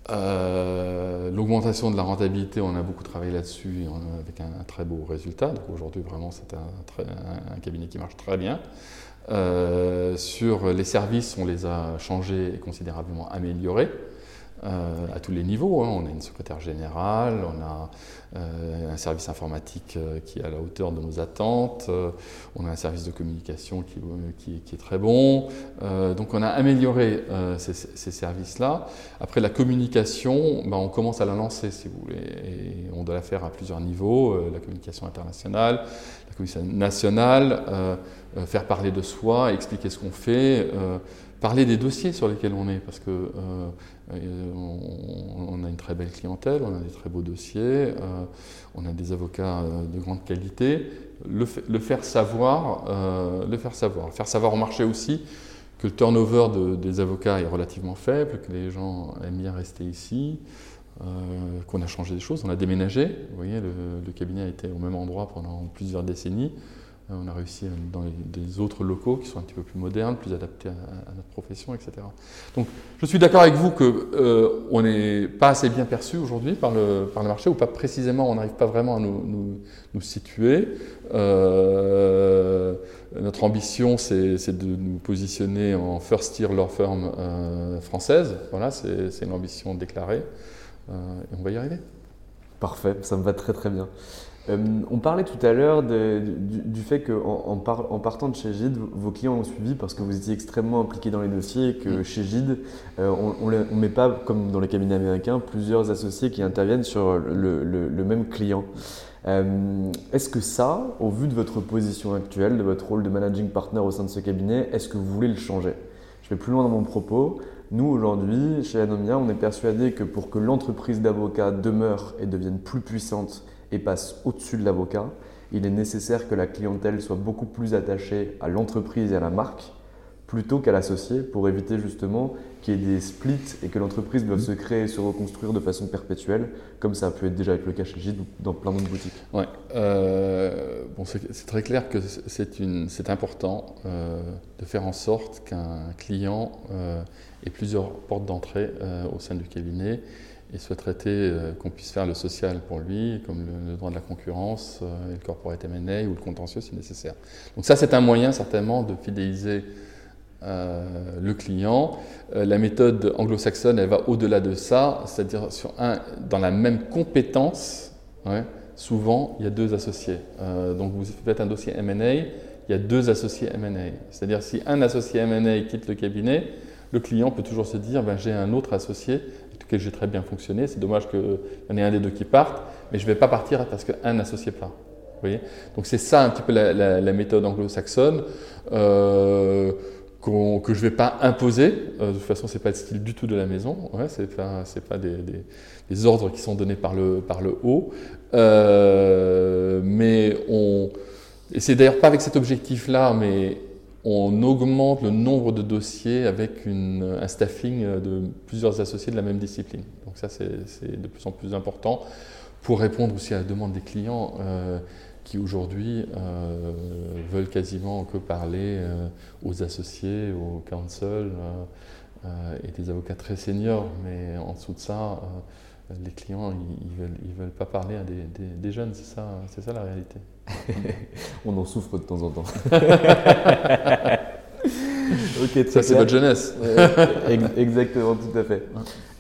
l'augmentation de la rentabilité, on a beaucoup travaillé là-dessus avec un, très beau résultat. Aujourd'hui, vraiment, c'est un, cabinet qui marche très bien. Euh, sur les services, on les a changés et considérablement améliorés. Euh, à tous les niveaux. Hein. On a une secrétaire générale, on a euh, un service informatique qui est à la hauteur de nos attentes, on a un service de communication qui, est très bon. donc on a amélioré ces, ces services-là. Après la communication, ben, on commence à la lancer si vous voulez, et on doit la faire à plusieurs niveaux, la communication internationale, la communication nationale. Euh, faire parler de soi, expliquer ce qu'on fait, euh, parler des dossiers sur lesquels on est, parce que euh, on, a une très belle clientèle, on a des très beaux dossiers, on a des avocats de grande qualité. Le, faire savoir, le faire savoir, faire savoir au marché aussi que le turnover des avocats est relativement faible, que les gens aiment bien rester ici. qu'on a changé des choses, on a déménagé. Vous voyez, le, cabinet a été au même endroit pendant plusieurs décennies. Euh, on a réussi dans des autres locaux qui sont un petit peu plus modernes, plus adaptés à, notre profession, etc. Donc je suis d'accord avec vous qu'on euh, n'est pas assez bien perçu aujourd'hui par le, par le marché, ou pas précisément, on n'arrive pas vraiment à nous, nous, situer. Euh, notre ambition, c'est de nous positionner en first tier law firm française. Voilà, c'est une ambition déclarée. et on va y arriver. Parfait, ça me va très très bien. Euh, on parlait tout à l'heure du, fait qu'en en, en, partant de chez Gide, vos clients ont suivi parce que vous étiez extrêmement impliqués dans les dossiers et que mm. chez Gide, euh, on ne met pas, comme dans les cabinets américains, plusieurs associés qui interviennent sur le, même client. Euh, est-ce que ça, au vu de votre position actuelle, de votre rôle de managing partner au sein de ce cabinet, est-ce que vous voulez le changer? Je vais plus loin dans mon propos. Nous, aujourd'hui, chez Anomia, on est persuadé que pour que l'entreprise d'avocats demeure et devienne plus puissante et passe au-dessus de l'avocat, il est nécessaire que la clientèle soit beaucoup plus attachée à l'entreprise et à la marque plutôt qu'à l'associé pour éviter justement qu'il y ait des splits et que l'entreprise doive se créer et se reconstruire de façon perpétuelle, comme ça a pu être déjà avec le cas chez Gide ou dans plein d'autres boutiques. Ouais, euh, bon, c'est très clair que c'est important euh, de faire en sorte qu'un client euh, ait plusieurs portes d'entrée au sein du cabinet et souhaiterait euh, qu'on puisse faire le social pour lui, comme le, droit de la concurrence, euh, et le corporate M&A ou le contentieux si nécessaire. Donc ça, c'est un moyen certainement de fidéliser euh, le client. la méthode anglo-saxonne, elle va au-delà de ça, c'est-à-dire sur un, dans la même compétence, souvent il y a deux associés. donc vous faites un dossier M&A, il y a deux associés M&A. C'est-à-dire si un associé M&A quitte le cabinet, le client peut toujours se dire ben, j'ai un autre associé que j'ai très bien fonctionné. C'est dommage qu'il y en ait un des deux qui parte, mais je ne vais pas partir parce qu'un associé part. Vous voyez? Donc c'est ça un petit peu la, méthode anglo-saxonne euh, que je ne vais pas imposer. Euh, de toute façon, ce n'est pas le style du tout de la maison. Ce n'est pas, pas des, des, ordres qui sont donnés par le, par le haut. Euh, mais on... Et c'est d'ailleurs pas avec cet objectif-là, mais on augmente le nombre de dossiers avec un staffing de plusieurs associés de la même discipline. Donc ça, c'est de plus en plus important pour répondre aussi à la demande des clients euh, qui aujourd'hui euh, veulent quasiment que parler euh, aux associés, aux counsel et des avocats très seniors. Mais en dessous de ça, les clients, ils, veulent, veulent pas parler à des, jeunes, c'est ça, ça la réalité. On en souffre de temps en temps. ça c'est votre jeunesse. exactement, tout à fait.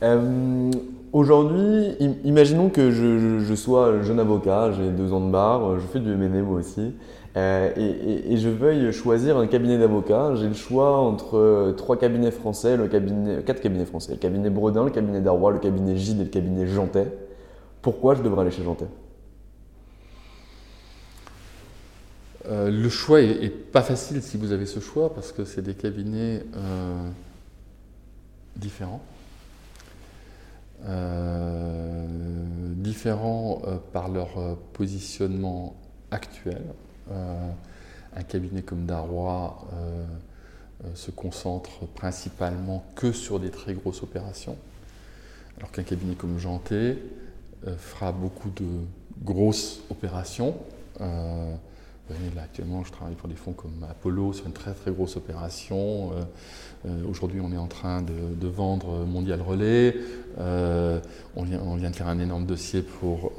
Euh, aujourd'hui, imaginons que je, sois jeune avocat, j'ai deux ans de barre, je fais du MNE moi aussi. Euh, et, je veuille choisir un cabinet d'avocats. J'ai le choix entre euh, trois cabinets français, le cabinet, quatre cabinets français, le cabinet Bredin, le cabinet Darrois, le cabinet Gide et le cabinet Jantet. Pourquoi je devrais aller chez Jantet? Euh, Le choix est, pas facile si vous avez ce choix parce que c'est des cabinets différents. différents par leur positionnement actuel. Euh, un cabinet comme Darrois euh, euh, se concentre principalement que sur des très grosses opérations, alors qu'un cabinet comme Janté fera beaucoup de grosses opérations. Là, actuellement, je travaille pour des fonds comme Apollo sur une très très grosse opération. Aujourd'hui, on est en train de, vendre Mondial Relais. on, vient, on, vient, de faire un énorme dossier pour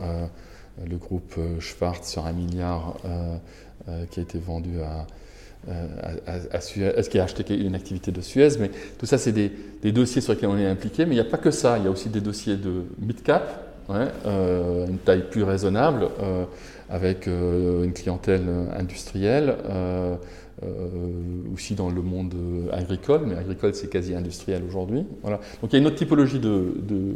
le groupe euh, Schwartz sur un milliard euh, euh, qui a été vendu à, à, Suez, qui a acheté une activité de Suez, mais tout ça, c'est des, dossiers sur lesquels on est impliqué, mais il n'y a pas que ça, il y a aussi des dossiers de mid-cap, une taille plus raisonnable, avec une clientèle industrielle, aussi dans le monde agricole, mais agricole, c'est quasi industriel aujourd'hui. Voilà. Donc il y a une autre typologie de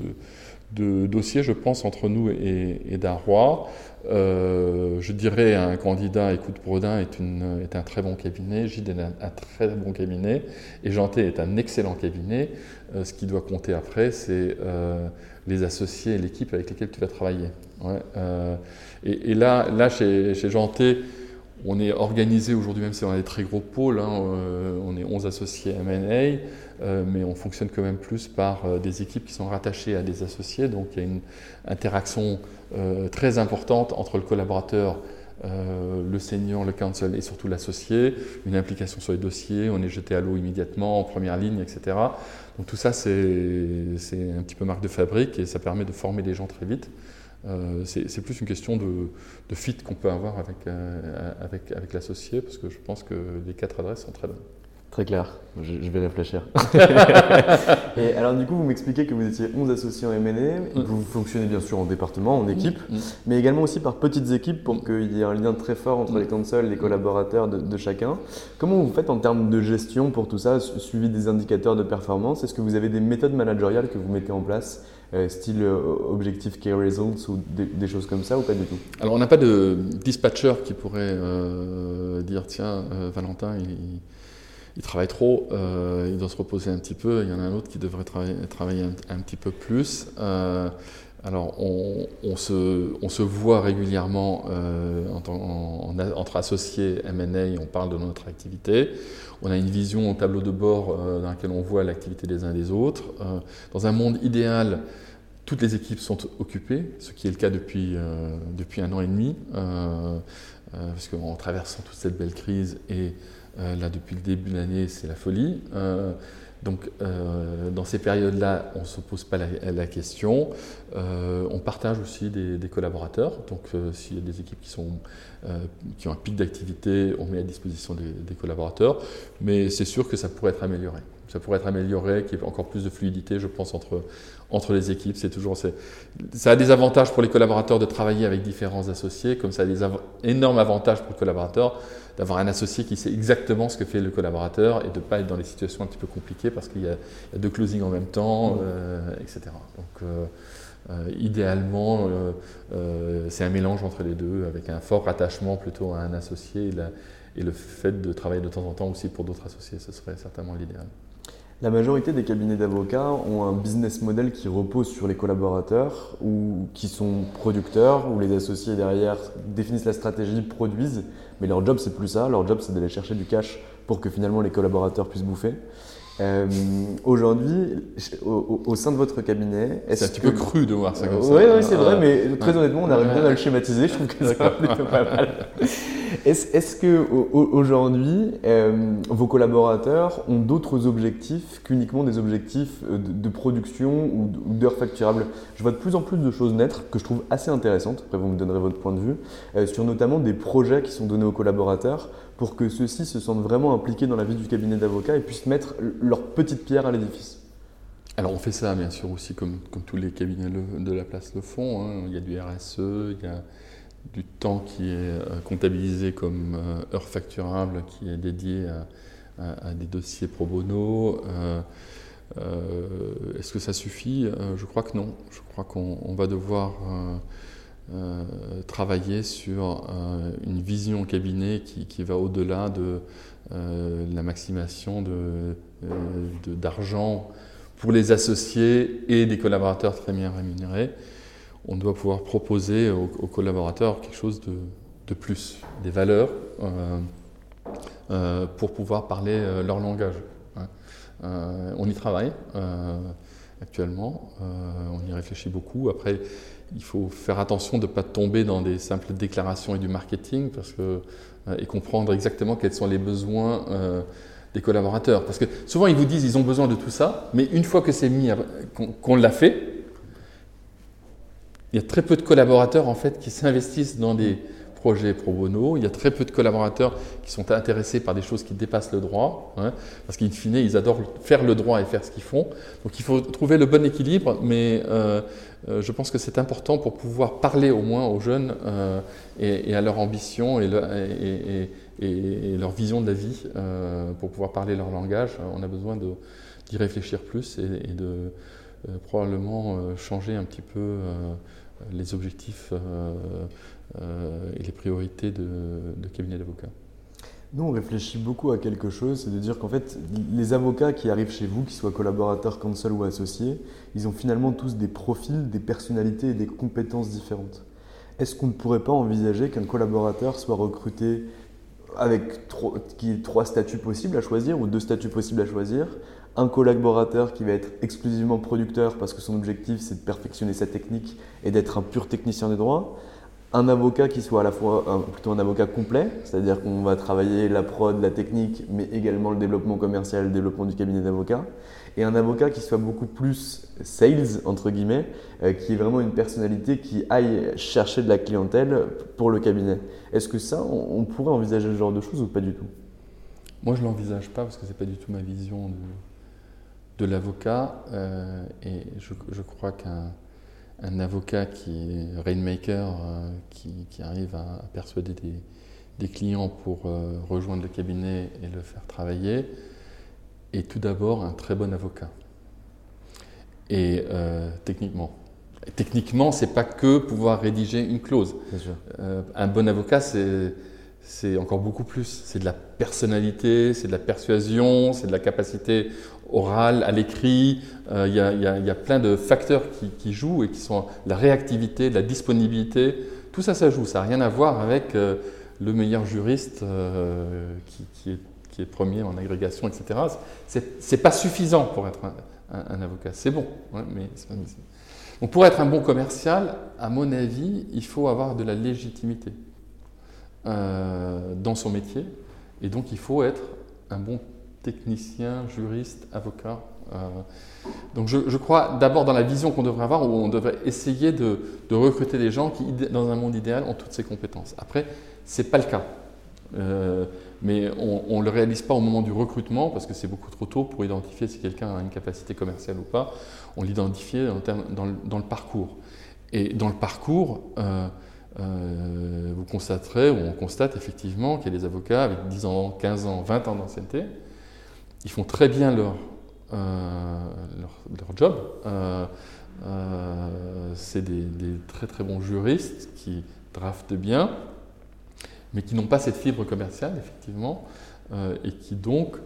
de dossiers, je pense, entre nous et, et Darrois. Euh, je dirais un candidat, écoute, Brodin est, un très bon cabinet, Gide est un, très bon cabinet, et Janté est un excellent cabinet. Euh, ce qui doit compter après, c'est euh, les associés et l'équipe avec lesquels tu vas travailler. Et, là, chez, chez Janté, on est organisé aujourd'hui, même si on a des très gros pôles, hein, on est 11 associés M&A, euh, mais on fonctionne quand même plus par euh, des équipes qui sont rattachées à des associés. Donc il y a une interaction euh, très importante entre le collaborateur, le senior, le counsel et surtout l'associé, une implication sur les dossiers, on est jeté à l'eau immédiatement, en première ligne, etc. Donc tout ça, c'est un petit peu marque de fabrique et ça permet de former les gens très vite. C'est plus une question de, fit qu'on peut avoir avec, avec l'associé, parce que je pense que les quatre adresses sont très bonnes. Très clair, je, je vais réfléchir. et alors du coup, vous m'expliquez que vous étiez 11 associés en M&A, vous fonctionnez bien sûr en département, en équipe, Mm. mais également aussi par petites équipes pour qu'il y ait un lien très fort entre les consoles, les collaborateurs de, de chacun. Comment vous faites en termes de gestion pour tout ça, su- suivi des indicateurs de performance? Est-ce que vous avez des méthodes managériales que vous mettez en place, euh, style euh, objectif key results ou des, des choses comme ça ou pas du tout? Alors, on n'a pas de dispatcher qui pourrait euh, dire tiens, euh, Valentin, il, il- il travaille trop, euh, il doit se reposer un petit peu. Il y en a un autre qui devrait travailler, un, petit peu plus. Euh, alors, on, se, voit régulièrement euh, entre associés M&A, on parle de notre activité. On a une vision au tableau de bord euh, dans laquelle on voit l'activité des uns des autres. Dans un monde idéal, toutes les équipes sont occupées, ce qui est le cas depuis, depuis un an et demi, parce qu'en traversant toute cette belle crise, et là depuis le début de l'année, c'est la folie. Euh, donc euh, dans ces périodes-là, on ne se pose pas la, la question. Euh, on partage aussi des, des collaborateurs. Donc euh, s'il y a des équipes qui, sont, euh, qui ont un pic d'activité, on met à disposition des, des collaborateurs. Mais c'est sûr que ça pourrait être amélioré. Ça pourrait être amélioré, qu'il y ait encore plus de fluidité, je pense, entre, entre les équipes. C'est toujours, c'est- ça a des avantages pour les collaborateurs de travailler avec différents associés, comme ça a des énormes avantages pour le collaborateur d'avoir un associé qui sait exactement ce que fait le collaborateur et de ne pas être dans des situations un petit peu compliquées parce qu'il y, a il y a deux closings en même temps, euh, etc. Donc, euh, euh, idéalement, c'est un mélange entre les deux, avec un fort rattachement plutôt à un associé et, la- et le fait de travailler de temps en temps aussi pour d'autres associés, ce serait certainement l'idéal. La majorité des cabinets d'avocats ont un business model qui repose sur les collaborateurs ou qui sont producteurs, où les associés derrière définissent la stratégie, produisent, mais leur job c'est plus ça, leur job c'est d'aller chercher du cash pour que finalement les collaborateurs puissent bouffer. Euh, Aujourd'hui, au, sein de votre cabinet, C'est est-ce un petit que... peu cru de voir ça comme ça. Oui, c'est vrai, Euh, mais très ouais. honnêtement, on arrive bien à le Ouais. schématiser. Je trouve que ça va plutôt pas mal. Est-ce est-ce que au- au- aujourd'hui, euh, vos collaborateurs ont d'autres objectifs qu'uniquement des objectifs euh, de, production ou d'heures facturables? Je vois de plus en plus de choses naître que je trouve assez intéressantes. Après, vous me donnerez votre point de vue euh, sur notamment des projets qui sont donnés aux collaborateurs pour que ceux-ci se sentent vraiment impliqués dans la vie du cabinet d'avocats et puissent mettre leur petite pierre à l'édifice. Alors on fait ça bien sûr aussi comme, tous les cabinets de la place le font. hein. Il y a du RSE, il y a du temps qui est euh, comptabilisé comme euh, heure facturable, qui est dédié à, des dossiers pro bono. Euh, Est-ce que ça suffit? Je crois que non. Je crois qu'on on va devoir travailler sur une vision cabinet qui, va au-delà de la de- d'argent pour les associés et des collaborateurs très bien rémunérés. On doit pouvoir proposer aux, collaborateurs quelque chose de, de plus, des valeurs, euh, euh, pour pouvoir parler euh, leur langage. hein. On y travaille actuellement, on y réfléchit beaucoup. Après, il faut faire attention de ne pas tomber dans des simples déclarations et du marketing parce que, et comprendre exactement quels sont les besoins des collaborateurs. Parce que souvent, ils vous disent ils ont besoin de tout ça, mais une fois que c'est mis, qu'on l'a fait, il y a très peu de collaborateurs en fait qui s'investissent dans des projets pro bono. Il y a très peu de collaborateurs qui sont intéressés par des choses qui dépassent le droit, hein, parce qu'in fine, ils adorent faire le droit et faire ce qu'ils font. Donc il faut trouver le bon équilibre, mais euh, euh, je pense que c'est important pour pouvoir parler au moins aux jeunes euh, et, à leur ambition et, le- et- et- et- et leur vision de la vie. pour pouvoir parler leur langage, on a besoin d'y réfléchir plus et, de probablement changer un petit peu les objectifs euh, euh, et les priorités de, cabinet d'avocats. Nous, on réfléchit beaucoup à quelque chose, c'est de dire qu'en fait, les avocats qui arrivent chez vous, qu'ils soient collaborateurs, counsel ou associés, ils ont finalement tous des profils, des personnalités et des compétences différentes. Est-ce qu'on ne pourrait pas envisager qu'un collaborateur soit recruté avec trois statuts possibles à choisir ou deux statuts possibles à choisir un collaborateur qui va être exclusivement producteur parce que son objectif c'est de perfectionner sa technique et d'être un pur technicien des droits, un avocat qui soit à la fois plutôt un avocat complet, c'est-à-dire qu'on va travailler la prod, la technique, mais également le développement commercial, le développement du cabinet d'avocat, et un avocat qui soit beaucoup plus sales, entre guillemets, euh, qui est vraiment une personnalité qui aille chercher de la clientèle pour le cabinet. Est-ce que ça, on, on pourrait envisager ce genre de choses ou pas du tout? Moi, je ne l'envisage pas parce que ce n'est pas du tout ma vision de, l'avocat. Euh, et je, crois qu'un un avocat qui est rainmaker, euh, qui, arrive à, persuader des, clients pour euh, rejoindre le cabinet et le faire travailler, est tout d'abord un très bon avocat. Et techniquement. techniquement, c'est pas que pouvoir rédiger une clause. un bon avocat, c'est c'est encore beaucoup plus. C'est de la personnalité, c'est de la persuasion, c'est de la capacité orale à l'écrit. Euh, il y, a plein de facteurs qui, jouent et qui sont la réactivité, la disponibilité. Tout ça, ça joue. Ça n'a rien à voir avec euh, le meilleur juriste euh, qui, est, premier en agrégation, etc. C'est pas suffisant pour être un, avocat. C'est bon, mais Donc pour être un bon commercial, à mon avis, il faut avoir de la légitimité. Dans son métier. Et donc il faut être un bon technicien, juriste, avocat. Euh. donc je, crois d'abord dans la vision qu'on devrait avoir, où on devrait essayer de, recruter des gens qui, dans un monde idéal, ont toutes ces compétences. Après, ce n'est pas le cas. Euh, mais on ne le réalise pas au moment du recrutement parce que c'est beaucoup trop tôt pour identifier si quelqu'un a une capacité commerciale ou pas. On l'identifie dans, le parcours. Et dans le parcours, euh, vous constaterez, ou on constate effectivement qu'il y a des avocats avec 10 ans, 15 ans, 20 ans d'ancienneté. Ils font très bien leur, euh, leur, job. Euh, c'est des, très très bons juristes qui draftent bien, mais qui n'ont pas cette fibre commerciale, effectivement, et qui donc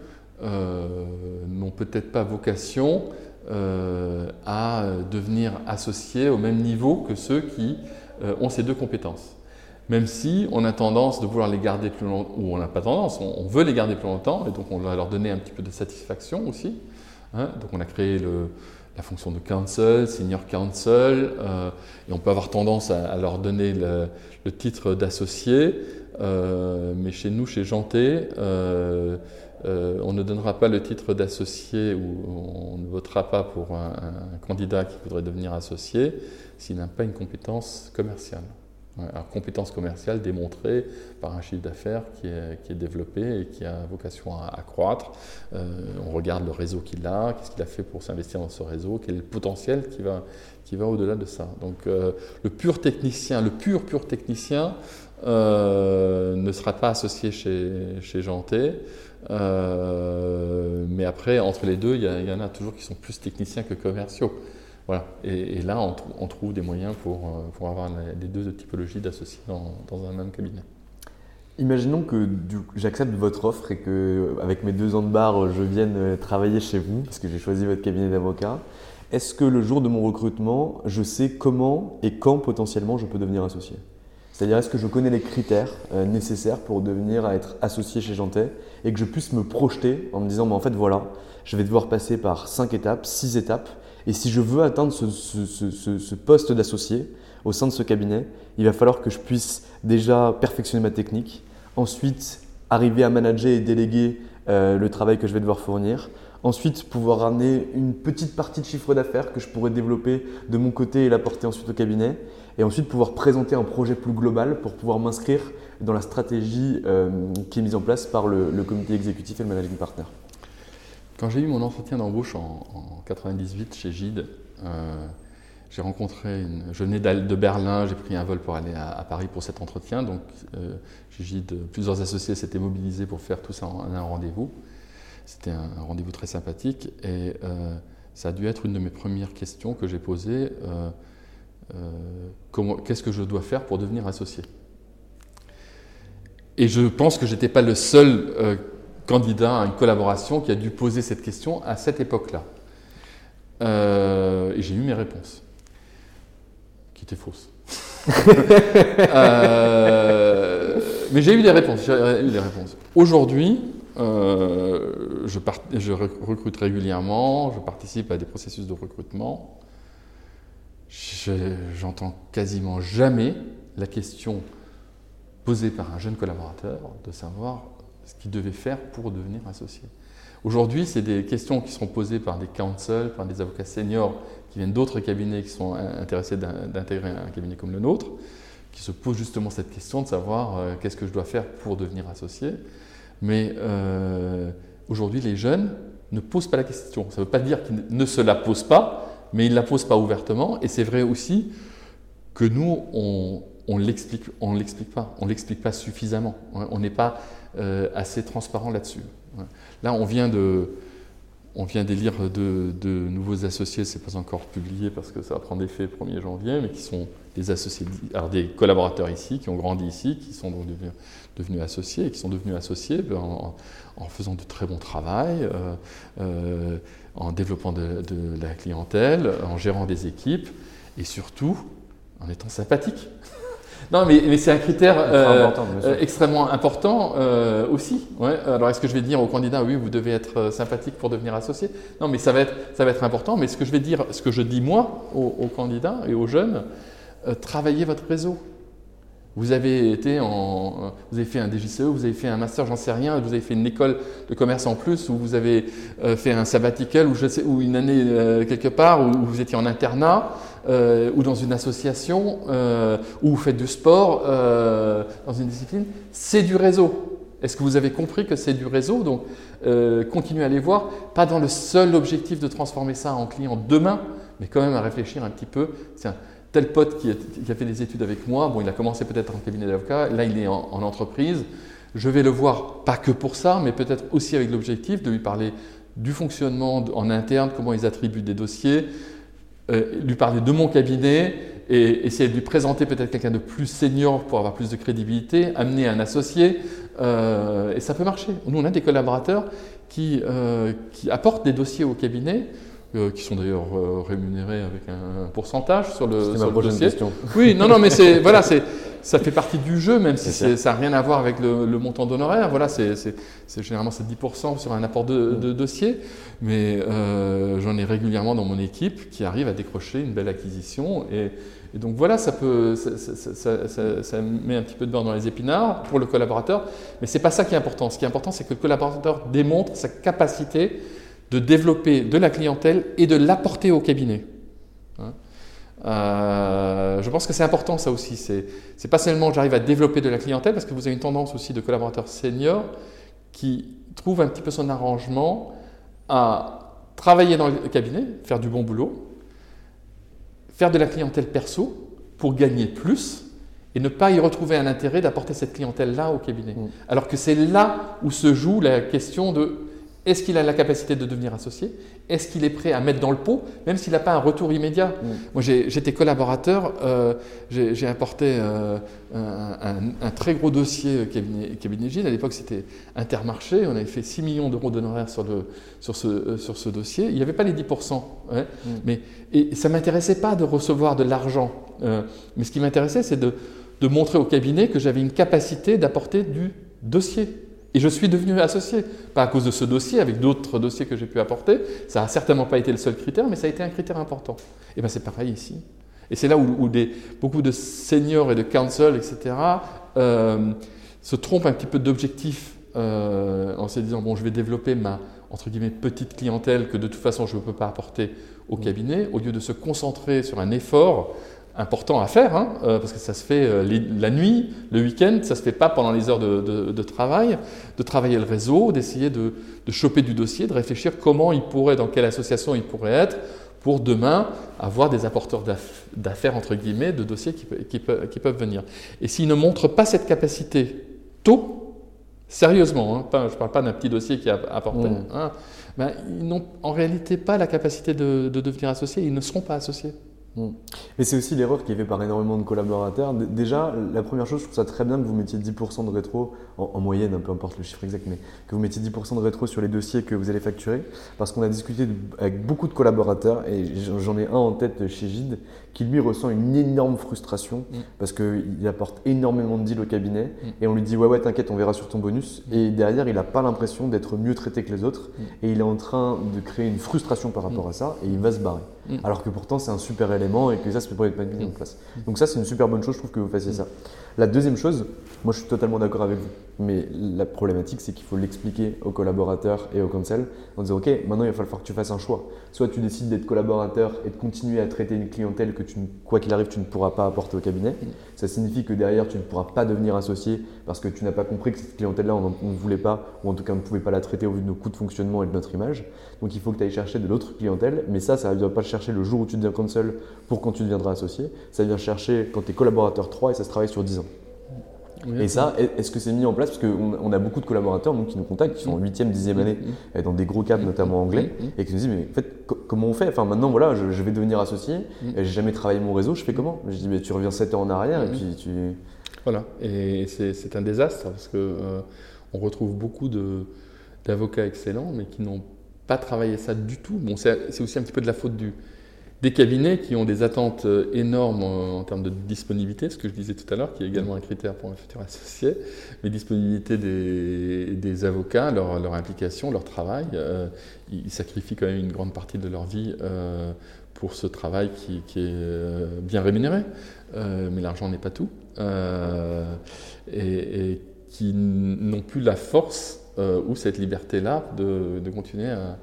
n'ont peut-être pas vocation à devenir associés au même niveau que ceux qui euh, ont ces deux compétences. Même si on a tendance de vouloir les garder plus longtemps, ou on n'a pas tendance, on, veut les garder plus longtemps, et donc on va leur donner un petit peu de satisfaction aussi. Hein. Donc on a créé la fonction de counsel, senior counsel, euh, et on peut avoir tendance à, leur donner le, titre d'associé, euh, mais chez nous, chez Janté, on ne donnera pas le titre d'associé ou on ne votera pas pour un, candidat qui voudrait devenir associé s'il n'a pas une compétence commerciale. Alors, compétence commerciale démontrée par un chiffre d'affaires qui est, développé et qui a vocation à, croître. Euh, on regarde le réseau qu'il a, qu'est-ce qu'il a fait pour s'investir dans ce réseau, quel est le potentiel qui va, qui va au-delà de ça. Donc euh, le pur technicien, le pur pur technicien euh, ne sera pas associé chez, chez Janté. mais après, entre les deux, il y, y, en a toujours qui sont plus techniciens que commerciaux. Et, là, on, trouve des moyens pour, euh, avoir les deux typologies d'associés dans, un même cabinet. Imaginons que j'accepte votre offre et que, avec mes deux ans de barre, je vienne euh, travailler chez vous parce que j'ai choisi votre cabinet d'avocat. Est-ce que le jour de mon recrutement, je sais comment et quand potentiellement je peux devenir associé? C'est-à-dire, est-ce que je connais les critères euh, nécessaires pour devenir à être associé chez Jantet et que je puisse me projeter en me disant, en fait, voilà, je vais devoir passer par cinq étapes, six étapes et si je veux atteindre ce, poste d'associé au sein de ce cabinet, il va falloir que je puisse déjà perfectionner ma technique, ensuite arriver à manager et déléguer euh, le travail que je vais devoir fournir, ensuite pouvoir ramener une petite partie de chiffre d'affaires que je pourrais développer de mon côté et l'apporter ensuite au cabinet, et ensuite pouvoir présenter un projet plus global pour pouvoir m'inscrire dans la stratégie euh, qui est mise en place par le, comité exécutif et le managing partner. Quand j'ai eu mon entretien d'embauche en, 1998 chez Gide, euh, j'ai rencontré une. Je venais de Berlin, j'ai pris un vol pour aller à, Paris pour cet entretien. Donc, euh, Gide, plusieurs associés s'étaient mobilisés pour faire tout ça en, un rendez-vous. C'était un, rendez-vous très sympathique et euh, ça a dû être une de mes premières questions que j'ai posées. Qu'est-ce que je dois faire pour devenir associé? Et je pense que je n'étais pas le seul candidat à une collaboration qui a dû poser cette question à cette époque-là. Euh, et j'ai eu mes réponses, qui étaient fausses. Euh, mais j'ai eu des réponses. eu des réponses. Aujourd'hui, euh, je, je, recrute régulièrement, je participe à des processus de recrutement. J'entends quasiment jamais la question posée par un jeune collaborateur de savoir ce qu'il devait faire pour devenir associé. Aujourd'hui, c'est des questions qui seront posées par des counsels, par des avocats seniors qui viennent d'autres cabinets qui sont intéressés d'intégrer un cabinet comme le nôtre, qui se posent justement cette question de savoir euh, qu'est-ce que je dois faire pour devenir associé. Mais aujourd'hui, les jeunes ne posent pas la question. Ça ne veut pas dire qu'ils ne se la posent pas, mais ils ne la posent pas ouvertement. Et c'est vrai aussi que nous, on, on l'explique, on l'explique pas, on l'explique pas suffisamment. On n'est pas euh, assez transparent là-dessus. Là, on vient de, on vient d'élire de, nouveaux associés, c'est pas encore publié parce que ça va prendre effet le 1er janvier, mais qui sont des associés, alors des collaborateurs ici, qui ont grandi ici, qui sont donc devenus, associés et qui sont devenus associés ben, en, faisant de très bon travail, euh, euh, en développant de, la clientèle, en gérant des équipes et surtout en étant sympathiques. Non, mais, c'est un critère euh, euh, extrêmement important euh, aussi. Alors, est-ce que je vais dire au candidat, oui, vous devez être sympathique pour devenir associé? Non, mais ça va, être, ça va être important. Mais ce que je vais dire, ce que je dis moi aux, candidats et aux jeunes, travaillez votre réseau. Vous avez été en, vous avez fait un DGCE, vous avez fait un master, j'en sais rien, vous avez fait une école de commerce en plus, ou vous avez fait un sabbatical, ou je sais, ou une année quelque part, où vous étiez en internat. Euh, ou dans une association, euh, ou vous faites du sport euh, dans une discipline, c'est du réseau. Est-ce que vous avez compris que c'est du réseau? Donc, continuez à les voir, pas dans le seul objectif de transformer ça en client demain, mais quand même à réfléchir un petit peu. Tiens, tel pote qui a, fait des études avec moi, bon, il a commencé peut-être en cabinet d'avocat, là il est en, entreprise. Je vais le voir pas que pour ça, mais peut-être aussi avec l'objectif de lui parler du fonctionnement en interne, comment ils attribuent des dossiers, euh, lui parler de mon cabinet et essayer de lui présenter peut-être quelqu'un de plus senior pour avoir plus de crédibilité, amener un associé, euh, et ça peut marcher. Nous, on a des collaborateurs qui, euh, qui apportent des dossiers au cabinet, qui sont d'ailleurs rémunérés avec un pourcentage sur le, sur le dossier. Question. Oui, non, non, mais c'est voilà, c'est ça fait partie du jeu, même si ça n'a rien à voir avec le, montant d'honoraire. Voilà, c'est généralement c'est 10% sur un apport de, mm. dossier, mais euh, j'en ai régulièrement dans mon équipe qui arrive à décrocher une belle acquisition. Et, donc voilà, ça peut, ça, met un petit peu de beurre dans les épinards pour le collaborateur, mais c'est pas ça qui est important. Ce qui est important, c'est que le collaborateur démontre sa capacité de développer de la clientèle et de l'apporter au cabinet. Hein. Euh, je pense que c'est important ça aussi. C'est pas seulement j'arrive à développer de la clientèle, parce que vous avez une tendance aussi de collaborateurs seniors qui trouvent un petit peu son arrangement à travailler dans le cabinet, faire du bon boulot, faire de la clientèle perso pour gagner plus et ne pas y retrouver un intérêt d'apporter cette clientèle-là au cabinet. Mm. Alors que c'est là où se joue la question de est-ce qu'il a la capacité de devenir associé Est-ce qu'il est prêt à mettre dans le pot, même s'il n'a pas un retour immédiat? Mm. Moi, j'étais collaborateur, euh, j'ai apporté euh, un, très gros dossier cabinet, cabinet Gilles. À l'époque, c'était Intermarché. On avait fait 6 millions d'euros d'honoraires sur, sur, ce, euh, sur ce dossier. Il n'y avait pas les 10%. Mm. mais, et ça ne m'intéressait pas de recevoir de l'argent. mais ce qui m'intéressait, c'est de, de montrer au cabinet que j'avais une capacité d'apporter du dossier. Et je suis devenu associé, pas à cause de ce dossier, avec d'autres dossiers que j'ai pu apporter. Ça n'a certainement pas été le seul critère, mais ça a été un critère important. Et bien c'est pareil ici. Et c'est là où, des, beaucoup de seniors et de counsel, etc., euh, se trompent un petit peu d'objectif euh, en se disant, bon, je vais développer ma, entre guillemets, petite clientèle que de toute façon je ne peux pas apporter au cabinet, au lieu de se concentrer sur un effort important à faire, hein, euh, parce que ça se fait euh, la nuit, le week-end, ça se fait pas pendant les heures de, travail, de travailler le réseau, d'essayer de, choper du dossier, de réfléchir comment il pourrait, dans quelle association il pourrait être, pour demain avoir des apporteurs d'affaires, entre guillemets, de dossiers qui, qui, peuvent venir. Et s'ils ne montrent pas cette capacité tôt, sérieusement, hein, je ne parle pas d'un petit dossier qui a apporté, mmh. hein, ben, ils n'ont en réalité pas la capacité de devenir associés, ils ne seront pas associés. Mm. Mais c'est aussi l'erreur qui est faite par énormément de collaborateurs. Déjà, la première chose, je trouve ça très bien que vous mettiez 10% de rétro, en, moyenne, peu importe le chiffre exact, mais que vous mettiez 10% de rétro sur les dossiers que vous allez facturer. Parce qu'on a discuté avec beaucoup de collaborateurs, et j'en ai un en tête chez Gide, qui lui ressent une énorme frustration mm. parce qu'il apporte énormément de deals au cabinet, mm. et on lui dit Ouais, ouais, t'inquiète, on verra sur ton bonus. Et derrière, il n'a pas l'impression d'être mieux traité que les autres, et il est en train de créer une frustration par rapport à ça, et il va se barrer. Alors que pourtant, c'est un super élément et que ça, ça peut être mis en place. Donc ça, c'est une super bonne chose, je trouve que vous fassiez ça. La deuxième chose, moi je suis totalement d'accord avec vous, mais la problématique c'est qu'il faut l'expliquer aux collaborateurs et aux conseils en disant ok, maintenant il va falloir que tu fasses un choix. Soit tu décides d'être collaborateur et de continuer à traiter une clientèle que tu, quoi qu'il arrive, tu ne pourras pas apporter au cabinet. Ça signifie que derrière tu ne pourras pas devenir associé parce que tu n'as pas compris que cette clientèle-là on ne voulait pas ou en tout cas on ne pouvait pas la traiter au vu de nos coûts de fonctionnement et de notre image. Donc il faut que tu ailles chercher de l'autre clientèle, mais ça, ça ne vient pas le chercher le jour où tu deviens console pour quand tu deviendras associé. Ça vient chercher quand tu es collaborateur 3 et ça se travaille sur 10 ans et ça, est-ce que c'est mis en place? Parce qu'on on a beaucoup de collaborateurs qui nous contactent, qui sont en 8e, 10e année, mm-hmm. dans des gros cadres, notamment anglais, et qui nous disent Mais en fait, comment on fait? Enfin, maintenant, voilà, je, vais devenir associé, j'ai jamais travaillé mon réseau, je fais comment? Je dis Mais tu reviens 7 ans en arrière, et puis tu. Voilà, et c'est un désastre, parce qu'on euh, on retrouve beaucoup d'avocats excellents, mais qui n'ont pas travaillé ça du tout. Bon, c'est aussi un petit peu de la faute du, des cabinets qui ont des attentes euh, énormes en, termes de disponibilité, ce que je disais tout à l'heure, qui est également un critère pour un futur associé, mais disponibilité des, avocats, leur, implication, leur travail. Euh, ils sacrifient quand même une grande partie de leur vie euh, pour ce travail qui, est bien rémunéré, mais l'argent n'est pas tout, et, qui n'ont plus la force ou cette liberté-là de, de continuer à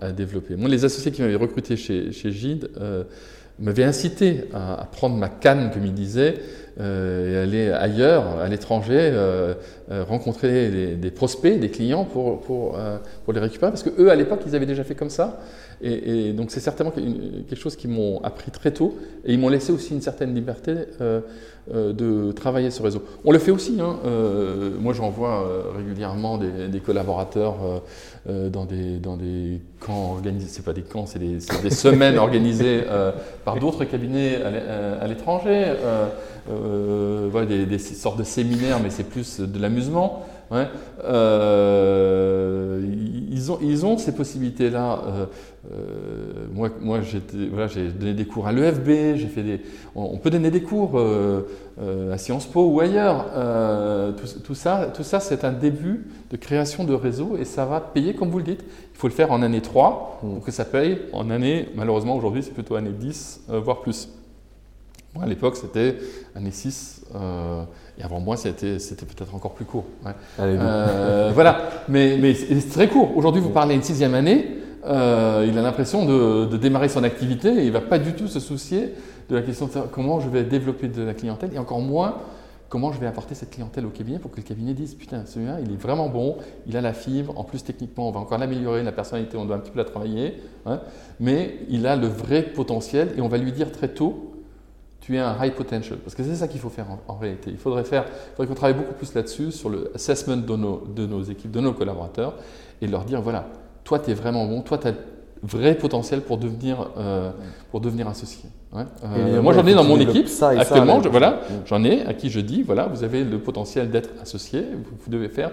à, développer. Moi, les associés qui m'avaient recruté chez, Gide euh, m'avaient incité à, prendre ma canne, comme ils disaient, euh, et aller ailleurs, à l'étranger, euh, rencontrer des prospects, des clients pour, pour, les récupérer, parce que eux, à l'époque, ils avaient déjà fait comme ça. Et, donc, c'est certainement quelque chose qu'ils m'ont appris très tôt, et ils m'ont laissé aussi une certaine liberté de travailler ce réseau. On le fait aussi. Hein. moi, j'envoie régulièrement des, des collaborateurs euh, dans, des, dans des camps organisés, c'est pas des camps, c'est des, des, semaines organisées euh, par d'autres cabinets à euh, l'étranger, voilà, des, des, sortes de séminaires, mais c'est plus de l'amusement. Ouais. ils, ont, ils ont ces possibilités-là. Euh, moi, moi voilà, j'ai donné des cours à l'EFB, j'ai fait des, on, peut donner des cours euh, euh, à Sciences Po ou ailleurs. Tout, tout, ça, tout ça c'est un début de création de réseau et ça va payer, comme vous le dites. Il faut le faire en année 3 mmh. pour que ça paye en année, malheureusement aujourd'hui c'est plutôt année 10, voire plus. Moi, à l'époque, c'était année 6. et avant moi, c'était, peut-être encore plus court. voilà, mais, mais c'est très court. Aujourd'hui, vous parlez une sixième année. Euh, il a l'impression de, démarrer son activité et il ne va pas du tout se soucier de la question de comment je vais développer de la clientèle et encore moins comment je vais apporter cette clientèle au cabinet pour que le cabinet dise putain celui-là il est vraiment bon, il a la fibre, en plus techniquement on va encore l'améliorer, la personnalité on doit un petit peu la travailler, hein. mais il a le vrai potentiel et on va lui dire très tôt tu es un high potential. Parce que c'est ça qu'il faut faire en, réalité. Il faudrait faire, il faudrait qu'on travaille beaucoup plus là-dessus, sur le assessment de nos, de nos équipes, de nos collaborateurs, et leur dire voilà, toi, tu es vraiment bon, toi, tu as vrai potentiel pour devenir, euh, pour devenir associé. Euh, moi, j'en ai dans mon équipe actuellement. voilà, j'en ai à qui je dis voilà, vous avez le potentiel d'être associé. Vous, devez faire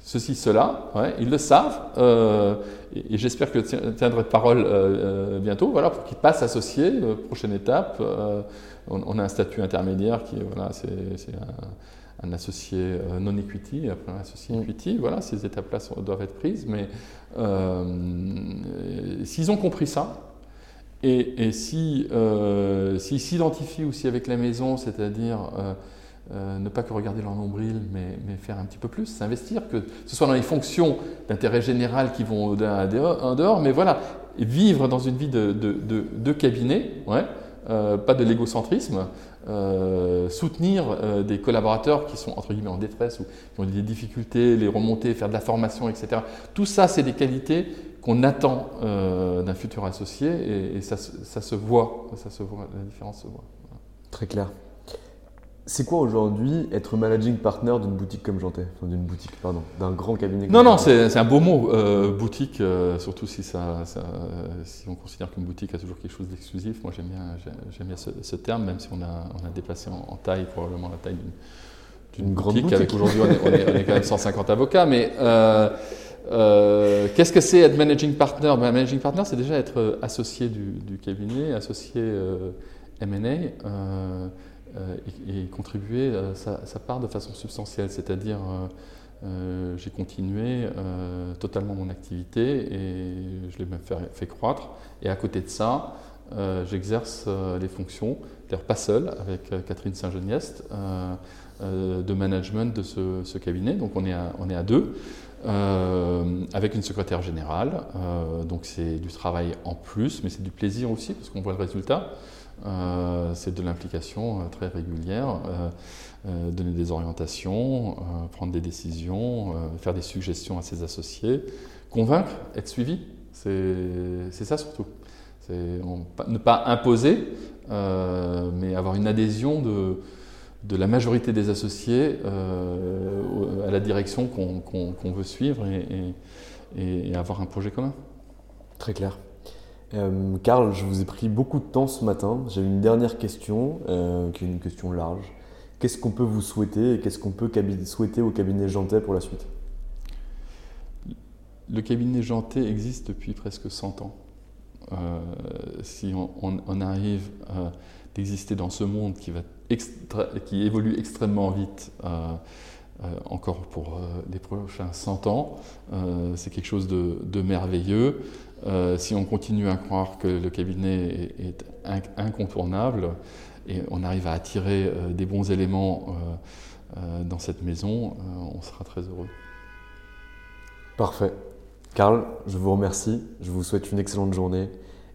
ceci, cela. ils le savent. Euh, et, j'espère que je tiendrai parole bientôt. Voilà, pour qu'ils passent associés. prochaine étape. On, a un statut intermédiaire qui, voilà, c'est un associé euh, non equity, après un associé mm. equity. Voilà, ces étapes-là doivent être prises. Mais euh, s'ils ont compris ça, et, si, euh, s'ils s'identifient aussi avec la maison, c'est-à-dire ne pas que regarder leur nombril, mais, mais faire un petit peu plus, s'investir, que ce soit dans les fonctions d'intérêt général qui vont en dehors, mais voilà, vivre dans une vie de, de, de, cabinet, ouais, pas de l'égocentrisme, euh, soutenir euh, des collaborateurs qui sont entre guillemets en détresse ou qui ont des difficultés, les remonter, faire de la formation, etc. Tout ça, c'est des qualités qu'on attend euh, d'un futur associé et, ça, ça, se voit, ça se voit, la différence se voit. Très clair. C'est quoi aujourd'hui être managing partner d'une boutique comme Janté enfin, D'une boutique, pardon, d'un grand cabinet Non, non, c'est un beau mot, euh, boutique, euh, surtout si, ça, si on considère qu'une boutique a toujours quelque chose d'exclusif. Moi, j'aime bien, j'aime bien ce, terme, même si on a, on a dépassé en, taille, probablement la taille d'une boutique, boutique, avec aujourd'hui, on, on, est quand même 150 avocats. Mais euh, qu'est-ce que c'est être managing partner? Ben, Managing partner, c'est déjà être associé du, du cabinet, associé M&A. Euh, et, contribuer euh, sa, part de façon substantielle, c'est-à-dire euh, j'ai continué totalement mon activité et je l'ai même fait, croître. Et à côté de ça, j'exerce les fonctions, d'ailleurs pas seul, avec Catherine Saint-Geniest, de management de ce, cabinet. Donc on est à deux. Euh, avec une secrétaire générale. Euh, donc c'est du travail en plus, mais c'est du plaisir aussi parce qu'on voit le résultat. Euh, c'est de l'implication très régulière, donner des orientations, prendre des décisions, faire des suggestions à ses associés, convaincre, être suivi. C'est ça surtout. ne pas imposer, mais avoir une adhésion de, la majorité des associés euh, à la direction qu'on veut suivre et, avoir un projet commun. Très clair. Euh, Karl, je vous ai pris beaucoup de temps ce matin. J'ai une dernière question, euh, qui est une question large. Qu'est-ce qu'on peut vous souhaiter et qu'est-ce qu'on peut souhaiter au cabinet Jantet pour la suite? Le cabinet Jantet existe depuis presque 100 ans. si on, arrive d'exister dans ce monde qui évolue extrêmement vite, euh, euh, encore pour euh, les prochains 100 ans. c'est quelque chose de, merveilleux. Si on continue à croire que le cabinet est, incontournable et on arrive à attirer des bons éléments dans cette maison, on sera très heureux. Parfait. Karl, je vous remercie. Je vous souhaite une excellente journée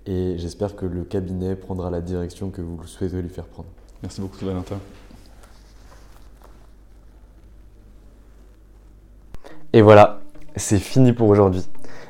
et j'espère que le cabinet prendra la direction que vous souhaitez lui faire prendre. Merci beaucoup, Valentin. Et voilà, c'est fini pour aujourd'hui.